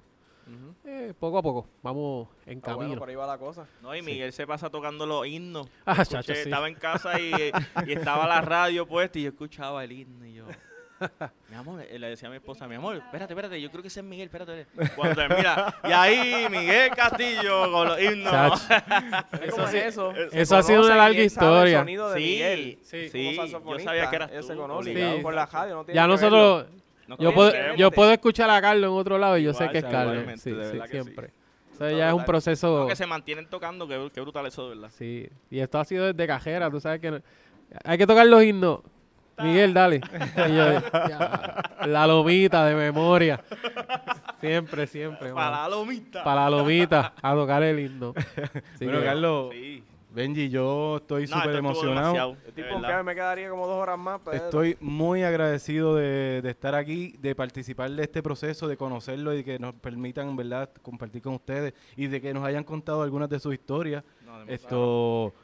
Ujú. Eh, poco a poco, vamos en Ah, bueno, camino. por ahí va la cosa. No, y Miguel se pasa tocando los himnos. Ah, Escuché, chacho, sí. Estaba en casa y, y estaba la radio puesta y yo escuchaba el himno y yo... Mi amor, eh, le decía a mi esposa, mi amor, espérate, espérate, yo creo que ese es Miguel, espérate. espérate". Cuando mira, y ahí Miguel Castillo con los himnos. ¿Cómo es eso? Eso ha sido una larga historia. sonido de Sí, Miguel. sí, Como yo sabía que eras él se tú, conoce obligado. ya por la radio. No tiene Ya que nosotros. No yo, puedo, yo escuchar a Carlos en otro lado y yo sé que es Carlos. Sí, de sí, sí. siempre. Eso ya es un proceso. No, que se mantienen tocando, que, que brutal eso, de verdad. Sí, y esto ha sido desde cajera, tú sabes que no- hay que tocar los himnos. Miguel, dale. Y yo, ya, la lomita de memoria. Siempre, siempre. Para la lomita. Para la lomita, a tocar el himno. Así bueno, que- Carlos, Sí. Benji, yo estoy No, súper emocionado. demasiado, Estoy de verdad. pompeado y me quedaría como dos horas más. pero- Estoy muy agradecido de, de estar aquí, de participar de este proceso, de conocerlo y que nos permitan, ¿verdad?, compartir con ustedes y de que nos hayan contado algunas de sus historias. No. Esto,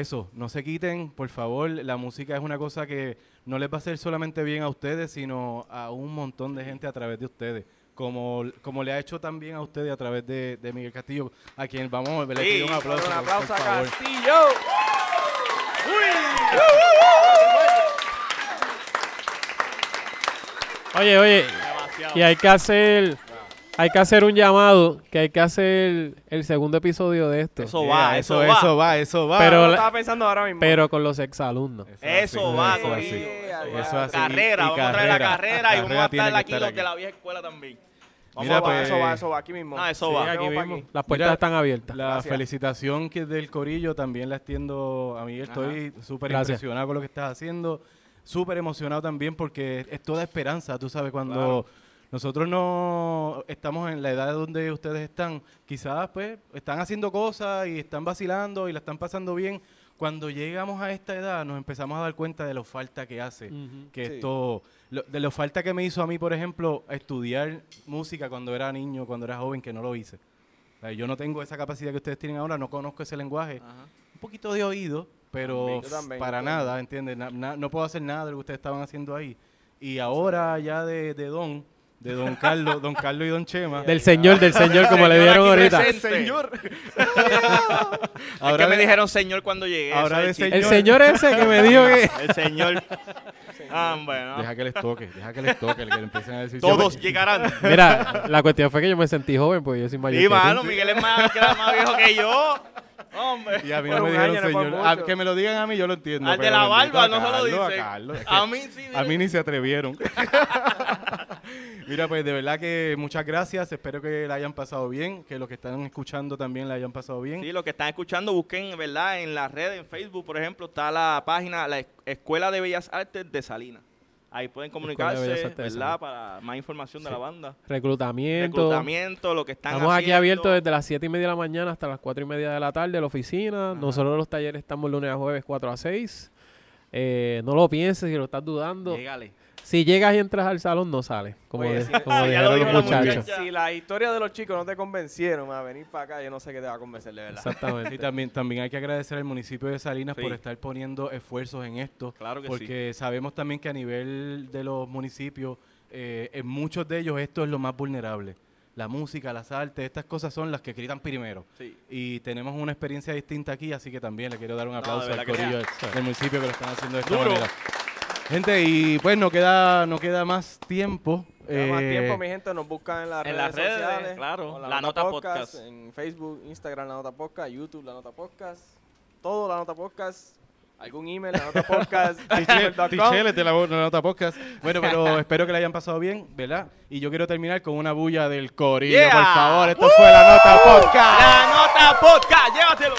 eso, no se quiten, por favor. La música es una cosa que no les va a hacer solamente bien a ustedes, sino a un montón de gente a través de ustedes. Como, como le ha hecho también a ustedes a través de, de Miguel Castillo, a quien vamos a le Sí, pido un aplauso. un aplauso por a. Castillo. Oye, oye, Demasiado. y hay que hacer, hay que hacer un llamado, que hay que hacer el segundo episodio de esto. Eso Yeah, va, eso, eso va. eso va, eso va. Pero estaba pensando ahora mismo. pero con los exalumnos. Eso va, eso así. Eso Eso así. Carrera, y vamos a traer la carrera. carrera y vamos a que aquí los de la vieja escuela también. Vamos Mira, a Eso va, pues, eso va, eso va, aquí mismo. Ah, eso Sí, va. aquí mismo. aquí. Las puertas Mira, están abiertas. La Gracias. felicitación que del Corillo también la extiendo a Miguel. Estoy súper impresionado con lo que estás haciendo. Súper emocionado también porque es toda esperanza. Tú sabes, cuando Claro. Nosotros no estamos en la edad donde ustedes están, quizás pues están haciendo cosas y están vacilando y la están pasando bien. Cuando llegamos a esta edad nos empezamos a dar cuenta de lo falta que hace. Ujú. Que Sí. esto, lo- de lo falta que me hizo a mí, por ejemplo, estudiar música cuando era niño, cuando era joven, que no lo hice. O sea, yo no tengo esa capacidad que ustedes tienen ahora, no conozco ese lenguaje. Ajá. Un poquito de oído, pero También. Para nada, ¿entiendes? Na- na- no puedo hacer nada de lo que ustedes estaban haciendo ahí. Y ahora ya de, de Don, de Don Carlos, Don Carlos y Don Chema. Del señor, del señor, como le dieron ahorita. presente. Señor. Es Ahora que me dijeron señor cuando llegué. ahora eso es de el El señor ese que me dijo que... El señor. Ah, bueno. Deja que les toque, deja que les toque, que le empiecen a decir. Todos llegarán. Mira, la cuestión fue que yo me sentí joven, porque yo soy mayor Sí, mano, Miguel es más, que era más viejo que yo. Hombre. Y a mí no me dijeron no señor. A- mucho. que me lo digan a mí, yo lo entiendo. Al de la barba a no se lo Carlos, a dice. Carlos, es A que mí sí. A mí ni se atrevieron. Mira, pues de verdad que muchas gracias. Espero que la hayan pasado bien, que los que están escuchando también la hayan pasado bien. Sí, los que están escuchando, busquen, ¿verdad? En las redes, en Facebook, por ejemplo, está la página, la Es- Escuela de Bellas Artes de Salinas. Ahí pueden comunicarse, ¿verdad? Para más información de la banda. Reclutamiento. Reclutamiento, lo que están Estamos aquí abiertos desde las 7 y media de la mañana hasta las 4 y media de la tarde, la oficina. Nosotros los talleres estamos lunes a jueves 4 a 6. Eh, no lo pienses si lo estás dudando. Si llegas y entras al salón, no sales. Como, Oye, de- si- como si- dijeron los muchachos. Si la historia de los chicos no te convencieron a venir para acá, yo no sé qué te va a convencer de verdad. Exactamente. Y también, también hay que agradecer al municipio de Salinas Sí. por estar poniendo esfuerzos en esto. Claro que porque sabemos también que a nivel de los municipios, eh, en muchos de ellos esto es lo más vulnerable. La música, las artes, estas cosas son las que gritan primero. Sí. Y tenemos una experiencia distinta aquí, así que también le quiero dar un aplauso al corillo sí. del, del municipio que lo están haciendo de esta Duro. manera. Gente, y pues no queda, no queda más tiempo. Queda más Eh, tiempo, mi gente, nos buscan en las en redes las redes, sociales. claro, La Nota Podcast. En Facebook, Instagram, La Nota Podcast, YouTube, La Nota Podcast, todo La Nota Podcast, algún email, La Nota Podcast, Tichel, gmail.com. Tichel de la, la nota podcast. Bueno, pero espero que le hayan pasado bien, ¿verdad? Y yo quiero terminar con una bulla del corillo, Yeah. por favor. Esto fue la nota podcast. La Nota Podcast, llévatelo.